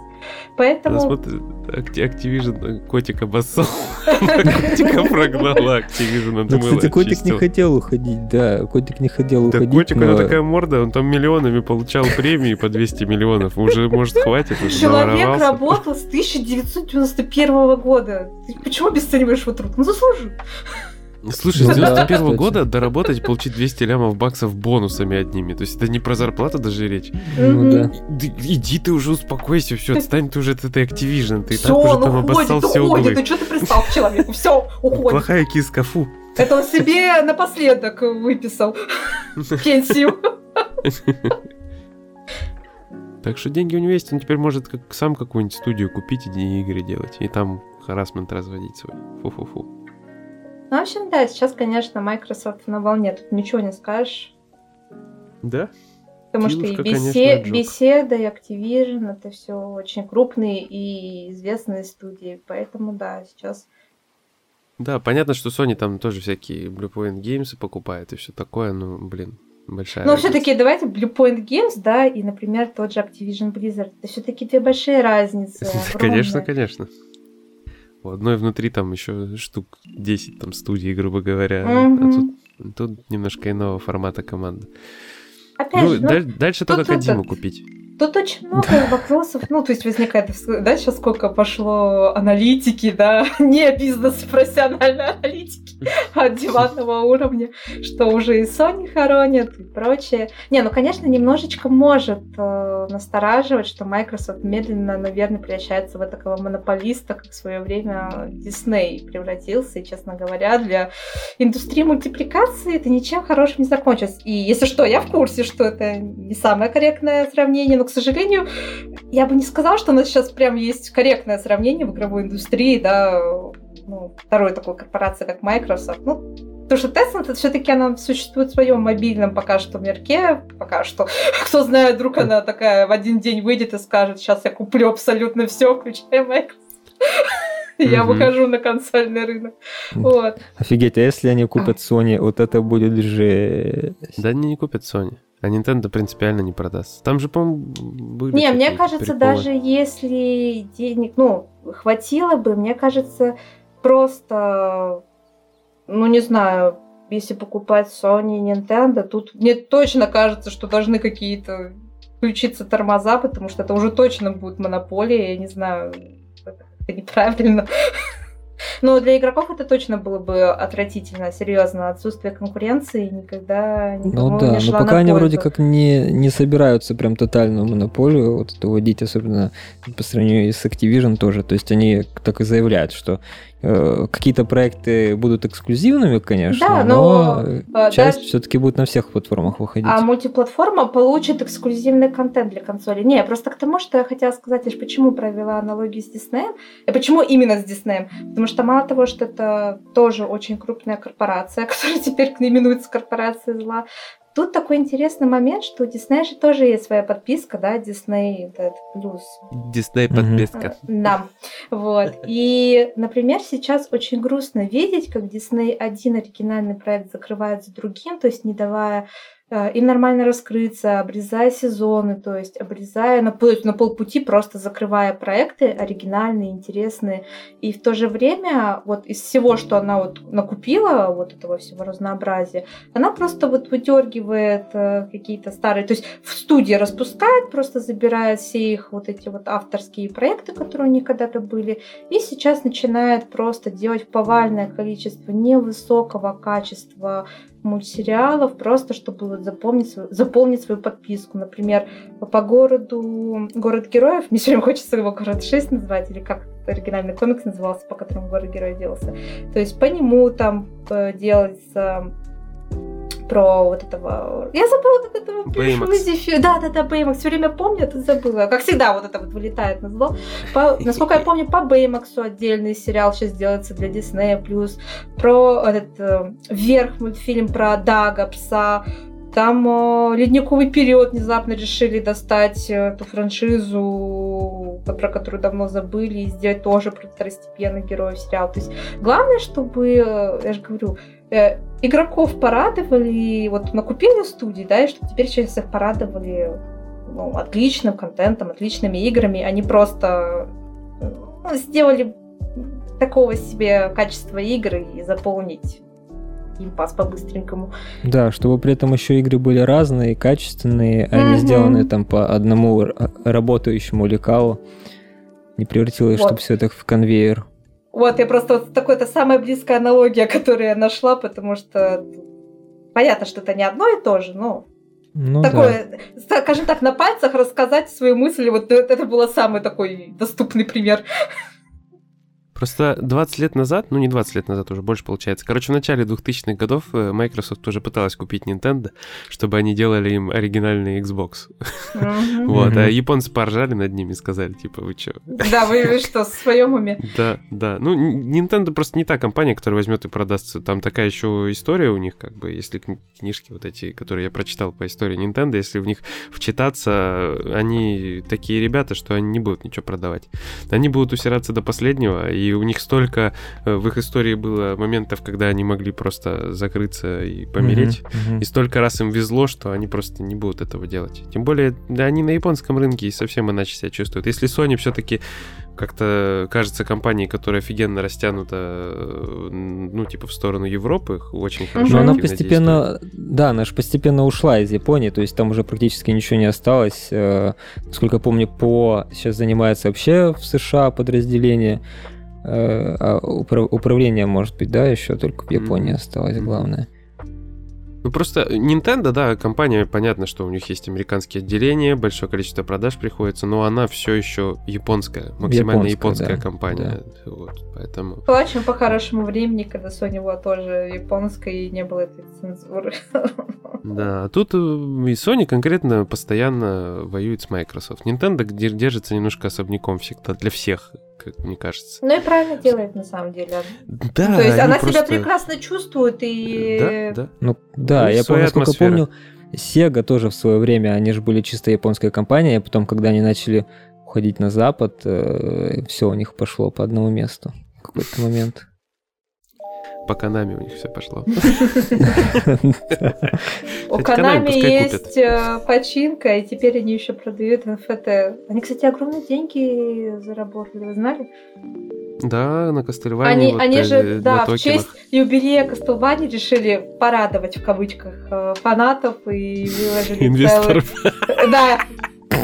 поэтому... Смотри, Acti- Activision котик обоссал. [laughs] Котика прогнала Activision, думала, кстати, котик не хотел уходить, да, котик не хотел Да уходить, котик, у него такая морда, он там миллионами получал премии по 200 миллионов. Уже, может, хватит, уже Человек работал с 1991 года. Ты почему обесцениваешь его труд? Ну, заслужил. Слушай, Ну с да, 91 кстати. года доработать, получить 200 лямов баксов бонусами одними. То есть это не про зарплату даже речь. Ну да. Да иди ты уже успокойся, все, отстань ты уже от этой Activision. Ты так уже там обоссал уходит, все уходит. углы. Ты что ты пристал к человеку? Все, уходит. Плохая киска, фу. Это он себе напоследок выписал пенсию. Так что деньги у него есть, он теперь может как сам какую-нибудь студию купить и игры делать. И там харасмент разводить свой. Фу-фу-фу. Ну, в общем, да, сейчас, конечно, Microsoft на волне, тут ничего не скажешь. Да? Потому что и конечно, бесе- отжог. беседа, и Activision, это все очень крупные и известные студии. Поэтому, да, сейчас... Да, понятно, что Sony там тоже всякие Blue Point Games покупает и все такое, но, блин, большая Но все-таки давайте Blue Point Games, да, и, например, тот же Activision Blizzard. Это все-таки две большие разницы. [laughs] Конечно, конечно. У одной внутри там еще штук 10 там студий, грубо говоря. Мгм. А тут, тут немножко иного формата команда. Опять Ну, же, ну, даль- дальше только Кадиму купить. Тут очень много вопросов, ну, то есть возникает, да, сейчас сколько пошло аналитики, да, [laughs] не бизнес-профессиональной аналитики, [laughs] а диванного уровня, что уже и Sony хоронят и прочее. Не, ну, конечно, немножечко может э, настораживать, что Microsoft медленно, наверное, превращается в такого монополиста, как в свое время Disney превратился, и, честно говоря, для индустрии мультипликации это ничем хорошим не закончилось. И если что, я в курсе, что это не самое корректное сравнение, но, к сожалению, я бы не сказала, что у нас сейчас прям есть корректное сравнение в игровой индустрии, да, ну, второй такой корпорации, как Microsoft. Ну, потому что Tencent, это все-таки она существует в своем мобильном пока что мирке, пока что. [laughs] Кто знает, вдруг она такая в один день выйдет и скажет, сейчас я куплю абсолютно все, включая Microsoft. [laughs] Я выхожу на консольный рынок. Вот. Офигеть, а если они купят [clears throat] Sony, вот это будет же... Да они не купят Sony. А Nintendo принципиально не продаст. Там же, по-моему, были Не, мне кажется, приколы. даже если денег, ну, хватило бы, мне кажется, просто, ну, не знаю, если покупать Sony и Nintendo, тут мне точно кажется, что должны какие-то включиться тормоза, потому что это уже точно будет монополия, я не знаю, это неправильно. [laughs] Но для игроков это точно было бы отвратительно, серьезно. Отсутствие конкуренции никогда никому Ну да, не шла но пока они вроде как не, не собираются прям тотальную монополию вот это вводить, особенно по сравнению с Activision тоже. То есть они так и заявляют, что какие-то проекты будут эксклюзивными, конечно, Да, но, но, э, часть даже- все-таки будет на всех платформах выходить. А мультиплатформа получит эксклюзивный контент для консоли. Не, просто к тому, что я хотела сказать, лишь почему провела аналогию с Диснеем, и почему именно с Диснеем. Потому что мало того, что это тоже очень крупная корпорация, [laughs] которая теперь именуется корпорацией зла, Тут такой интересный момент, что у Диснея же тоже есть своя подписка, да, Дисней этот плюс. Дисней подписка. Да, вот. И, например, сейчас очень грустно видеть, как Дисней один оригинальный проект закрывает за другим, то есть не давая э, им нормально раскрыться, обрезая сезоны, то есть обрезая на, на полпути, просто закрывая проекты оригинальные, интересные. И в то же время вот из всего, что она вот накупила, вот этого всего разнообразия, она просто вот выдергивает э, какие-то старые, то есть в студии распускает, просто забирая все их вот эти вот авторские проекты, которые у них когда-то были, и сейчас начинает просто делать повальное количество невысокого качества мультсериалов, просто чтобы вот запомнить, заполнить свою подписку. Например, по городу Город Героев, [laughs] мне все время хочется его Город 6 назвать, или как оригинальный комикс назывался, по которому Город Героев делался. То есть по нему там э, делается про вот этого... Я забыла, как этого Бэймакс. Да, да, да, Бэймакс. Все время помню, а забыла. Как всегда, вот это вот вылетает на зло. По- насколько я помню, по Бэймаксу отдельный сериал сейчас делается для Диснея. Плюс про этот э, вверх мультфильм про Дага, пса. Там э, ледниковый период внезапно решили достать э, эту франшизу, про которую давно забыли, и сделать тоже про второстепенных героев сериал. То есть главное, чтобы, э, я же говорю, э, игроков порадовали, вот накупили студии, да, и чтобы теперь сейчас их порадовали ну, отличным контентом, отличными играми, они просто ну, сделали такого себе качества игры и заполнить импас по-быстренькому. Да, чтобы при этом еще игры были разные, качественные, а не сделаны там по одному работающему лекалу. Не превратилось, Вот. чтобы все это в конвейер. Вот, я просто вот такой, это самая близкая аналогия, [laughs] которую я нашла, потому что понятно, что это не одно и то же, но Ну да. такое, скажем так, на пальцах рассказать свои мысли, вот это это было самый такой доступный пример. [laughs] Просто 20 лет назад, ну не 20 лет назад уже, больше получается. Короче, в начале 2000-х годов э, Microsoft уже пыталась купить Nintendo, чтобы они делали им оригинальный Xbox. [laughs] Вот, а японцы поржали над ними и сказали, типа, вы чё? Да, вы что, в своем уме? [laughs] Да, да. Ну, Nintendo просто не та компания, которая возьмет и продастся. Там такая еще история у них, как бы, если кни- книжки вот эти, которые я прочитал по истории Nintendo, если в них вчитаться, они такие ребята, что они не будут ничего продавать. Они будут усираться до последнего, и у них столько э, в их истории было моментов, когда они могли просто закрыться и помереть. Мгм, мгм. И столько раз им везло, что они просто не будут этого делать. Тем более, да, они на японском рынке и совсем иначе себя чувствуют. Если Sony все-таки как-то кажется компанией, которая офигенно растянута, э, ну, типа, в сторону Европы, очень хорошо. Но она постепенно, да, она же постепенно ушла из Японии, то есть там уже практически ничего не осталось. Э, Насколько я помню, по сейчас занимается вообще в США подразделение. Э, а упра- управление, может быть, да, еще только в Японии осталось главное. Ну просто Nintendo, да, компания, понятно, что у них есть американские отделения, большое количество продаж приходится, но она все еще японская, максимально Японская, японская да, компания. Вот, поэтому. Очень по хорошему времени, когда Sony была тоже японской и не было этой цензуры. [laughs] Да, а тут э, и Sony конкретно постоянно воюет с Microsoft. Nintendo де- держится немножко особняком всегда для всех, как мне кажется. Ну и правильно делает на самом деле. Да, То есть она просто- себя прекрасно чувствует и... Да, да. Ну да, Ну, я своя помню, насколько атмосфера. помню, Sega тоже в свое время, они же были чисто японская компания, а потом, когда они начали уходить на Запад, все у них пошло по одному месту в какой-то момент. По Канаме у них все пошло. У Канами есть э, починка, и теперь они еще продают НФТ. Они, кстати, огромные деньги заработали, вы знали? Да, на Кастельване. Они, вот, они э, же, да, в честь юбилея Кастлвани решили порадовать, в кавычках, э, фанатов и выложили [laughs] Инвесторов. [laughs] Да,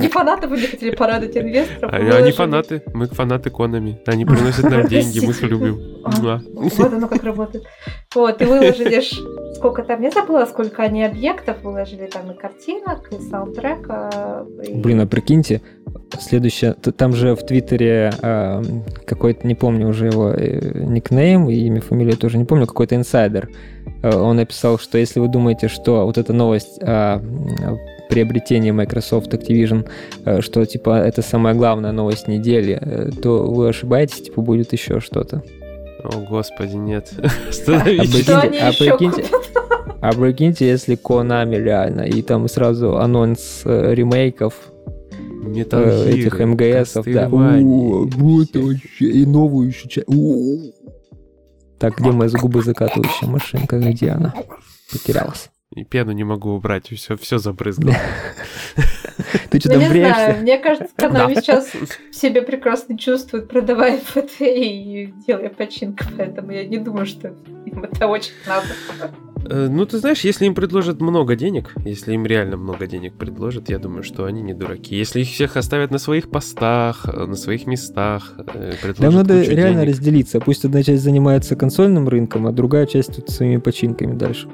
не фанатов, они хотели порадовать инвесторов. А Они фанаты. Мы фанаты Конами. Они приносят нам [laughs] деньги, мы их любим. А. Вот оно как работает. Вот, и выложили сколько там, я забыла, сколько они объектов выложили, там и картинок, и саундтрека. и- Блин, а прикиньте, следующее, там же в Твиттере а, какой-то, не помню уже его э, никнейм и имя, фамилию тоже не помню, какой-то инсайдер. Э, Он написал, что если вы думаете, что вот эта новость приобретении Microsoft Activision, э, что типа это самая главная новость недели, э, то вы ошибаетесь, типа будет еще что-то. О, господи, нет. [laughs] А Остановитесь. А еще прикиньте, а прикиньте, если Konami реально, и там сразу анонс э, ремейков Metal Gear, этих МГСов, да. Вот вообще, и новую еще часть. Так, где моя с губы закатывающая машинка? Где она? Потерялась. И пену не могу убрать, все, все забрызгал. [laughs] Ты что Ну, не знаю, мне кажется, [laughs] Konami сейчас себя прекрасно чувствует, продавая ФТ и делая починку, поэтому я не думаю, что им это очень надо. Э, Ну, ты знаешь, если им предложат много денег, если им реально много денег предложат, я думаю, что они не дураки. Если их всех оставят на своих постах, э, на своих местах, э, предложат Нам надо реально денег. разделиться. Пусть одна часть занимается консольным рынком, а другая часть тут своими починками дальше.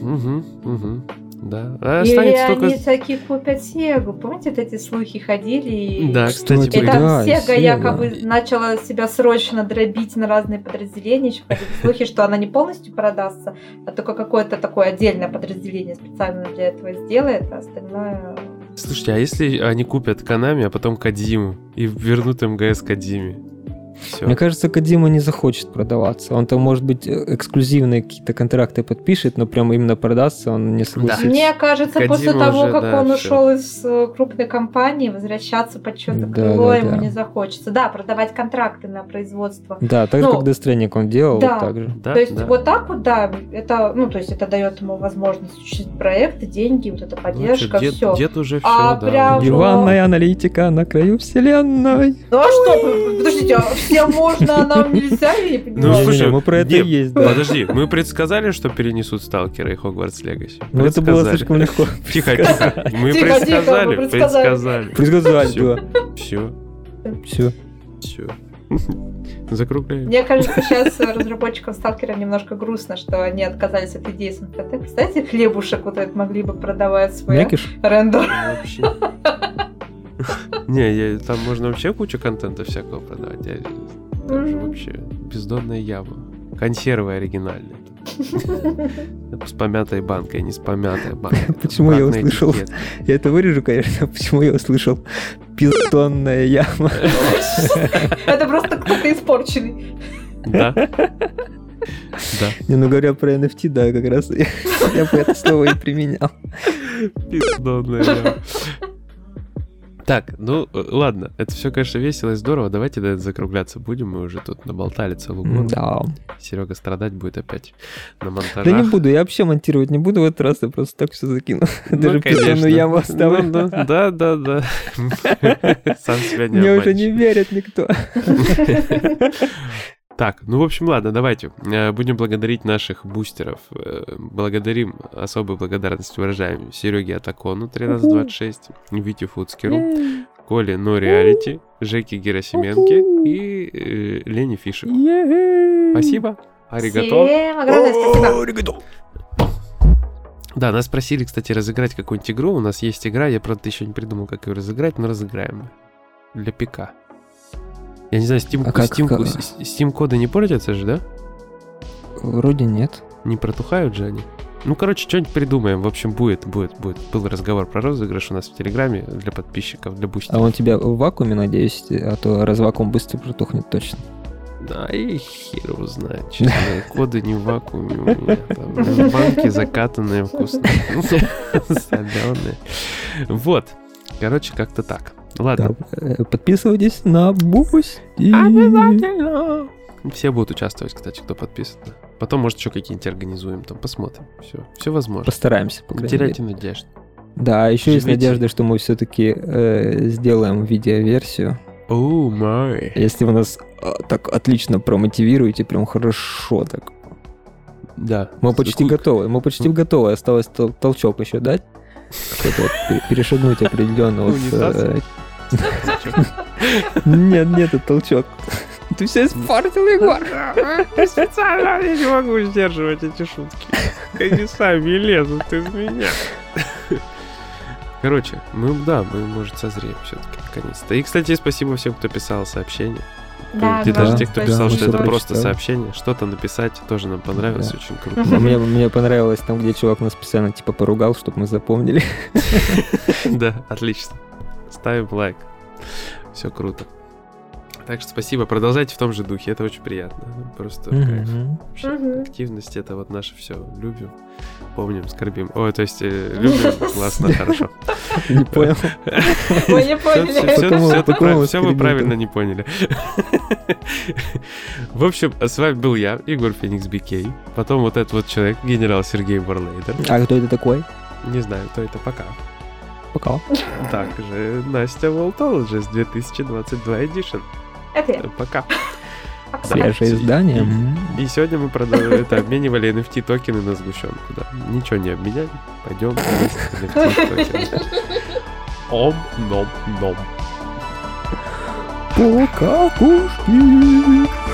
Мгм, мгм. Да. А Или останется они только... таки купят Сегу. Помните, вот эти слухи ходили? и- Да, Кстати, кстати, И там Да, Сега Sega. якобы начала себя срочно дробить на разные подразделения. Еще ходили слухи, что она не полностью продастся, а только какое-то такое отдельное подразделение специально для этого сделает, а остальное... Слушайте, а если они купят Канами, а потом Кадзиму и вернут МГС Кадзиме? Все. Мне кажется, Кадима не захочет продаваться. Он там, может быть, э, эксклюзивные какие-то контракты подпишет, но прям именно продастся он не согласится. Мне кажется, Кодзима после того, уже, как да, он всё. ушел из э, крупной компании, возвращаться под что-то Да, крыло да, ему да. не захочется. Да, продавать контракты на производство. Да, так же, Ну, как Stranding он делал, да. вот так же. Да, то есть да. вот так вот, да, это, ну, то есть это дает ему возможность осуществить проекты, деньги, вот эта Ну, поддержка, чё, дед, все. дед уже все, А да. прям- Диванная аналитика на краю вселенной. Ну а что, подождите, а всем можно, а нам нельзя, я не Ну, понимаю. Не-не-не, слушай, мы про это и есть, да. Подожди, мы предсказали, что перенесут Сталкера и Хогвартс Легаси? Ну, это было слишком легко. Тихо, тихо. Мы предсказали, предсказали. предсказали. Все, Все. все. Закругляем. Мне кажется, сейчас разработчикам Сталкера немножко грустно, что они отказались от идеи с НФТ. Представляете, хлебушек вот этот могли бы продавать свой Мякиш? рендер. Вообще. [laughs] Не, там можно вообще кучу контента всякого продавать. Там же вообще бездонная яма. Консервы оригинальные. [laughs] С помятой банкой, не с помятой банкой. [laughs] Почему я услышал? Я это вырежу, конечно. [laughs] Почему я услышал пиздонная яма? Это просто кто-то испорченный. Да. Да. Не, ну говоря про NFT, да, как раз я, я бы это слово и применял. Пиздонная яма. Так, ну э, ладно, это все, конечно, весело и здорово. Давайте да, закругляться будем. Мы уже тут наболтали целую гору. Да. Серега страдать будет опять на монтажах. Да не буду, я вообще монтировать не буду в этот раз, я просто так все закину. Ну, Даже конечно. пиздонную яму оставлю. Ну, да, да, да, да. [laughs] Сам себя не Мне уже не верит никто. [laughs] Так, ну, в общем, ладно, давайте. Э, Будем благодарить наших бустеров. Э, Благодарим, особую благодарность выражаем Сереге Атакону 1326, Вите Фуцкеру, Коле Но Реалити, Жеке Герасименке и э, Лене Фишику. Спасибо. Аригато. Всем огромное спасибо. Да, нас просили, кстати, разыграть какую-нибудь игру. У нас есть игра, я, правда, еще не придумал, как ее разыграть, но разыграем. Для ПК. Я не знаю, Steam, А как- Steam, как- Steam коды не портятся же, да? Вроде нет. Не протухают же они? Ну, короче, что-нибудь придумаем. В общем, будет, будет, будет. Был разговор про розыгрыш у нас в Телеграме для подписчиков, для А бустеров. он тебя в вакууме, надеюсь, а то развакуум быстро протухнет точно. Да, и хер его знает, честно. Коды не в вакууме у меня. Там банки закатанные, вкусные. [laughs] Соленые. Вот. Короче, как-то так. Ладно. Да, э, Подписывайтесь на Boosty. Обязательно. Все будут участвовать, кстати, кто подписан. Потом, может, еще какие-нибудь организуем, там посмотрим. Все, все возможно. Постараемся, не теряйте надежд. Да, еще есть Живите. надежда, что мы все-таки сделаем видеоверсию. Oh, my. Если вы нас а, так отлично промотивируете, прям хорошо так. Да. Мы почти Ку- готовы, мы почти готовы. Осталось тол- толчок еще дать. Вот перешагнуть определенно. вот, Унитаз? э, Нет, нет, это толчок. Ты все испортил, Егор. Специально я не могу сдерживать эти шутки. Они сами лезут из меня. Короче, мы, да, мы, может, созреем все-таки наконец-то. И, кстати, спасибо всем, кто писал сообщения. Да, И даже да, те, кто да, писал, мы что это просто сообщение, что-то написать тоже нам понравилось, Да. очень круто. Мне, мне понравилось там, где чувак нас специально типа поругал, чтобы мы запомнили. [laughs] Да, отлично. Ставим лайк. Все круто. Так что спасибо, продолжайте в том же духе, это очень приятно. Просто кайф. Мгм. Вообще, Мгм. активность это вот наше все. Любим, помним, скорбим. Ой, то есть э, любим, [laughs] классно, хорошо. Не понял. Мы не поняли. Все вы правильно не поняли. В общем, с вами был я, Егор Феникс Бикей. Потом вот этот вот человек, генерал Сергей Варлейдер. А кто это такой? Не знаю, кто это пока. Пока. Также Настя Волтологist 2022 Edition. Это я. Пока. Свежее издание. И сегодня мы продав- это, обменивали NFT токены на сгущенку, да. Ничего не обменяли. Пойдем NFT токены. Ом, ном, ном. Пока, кушки.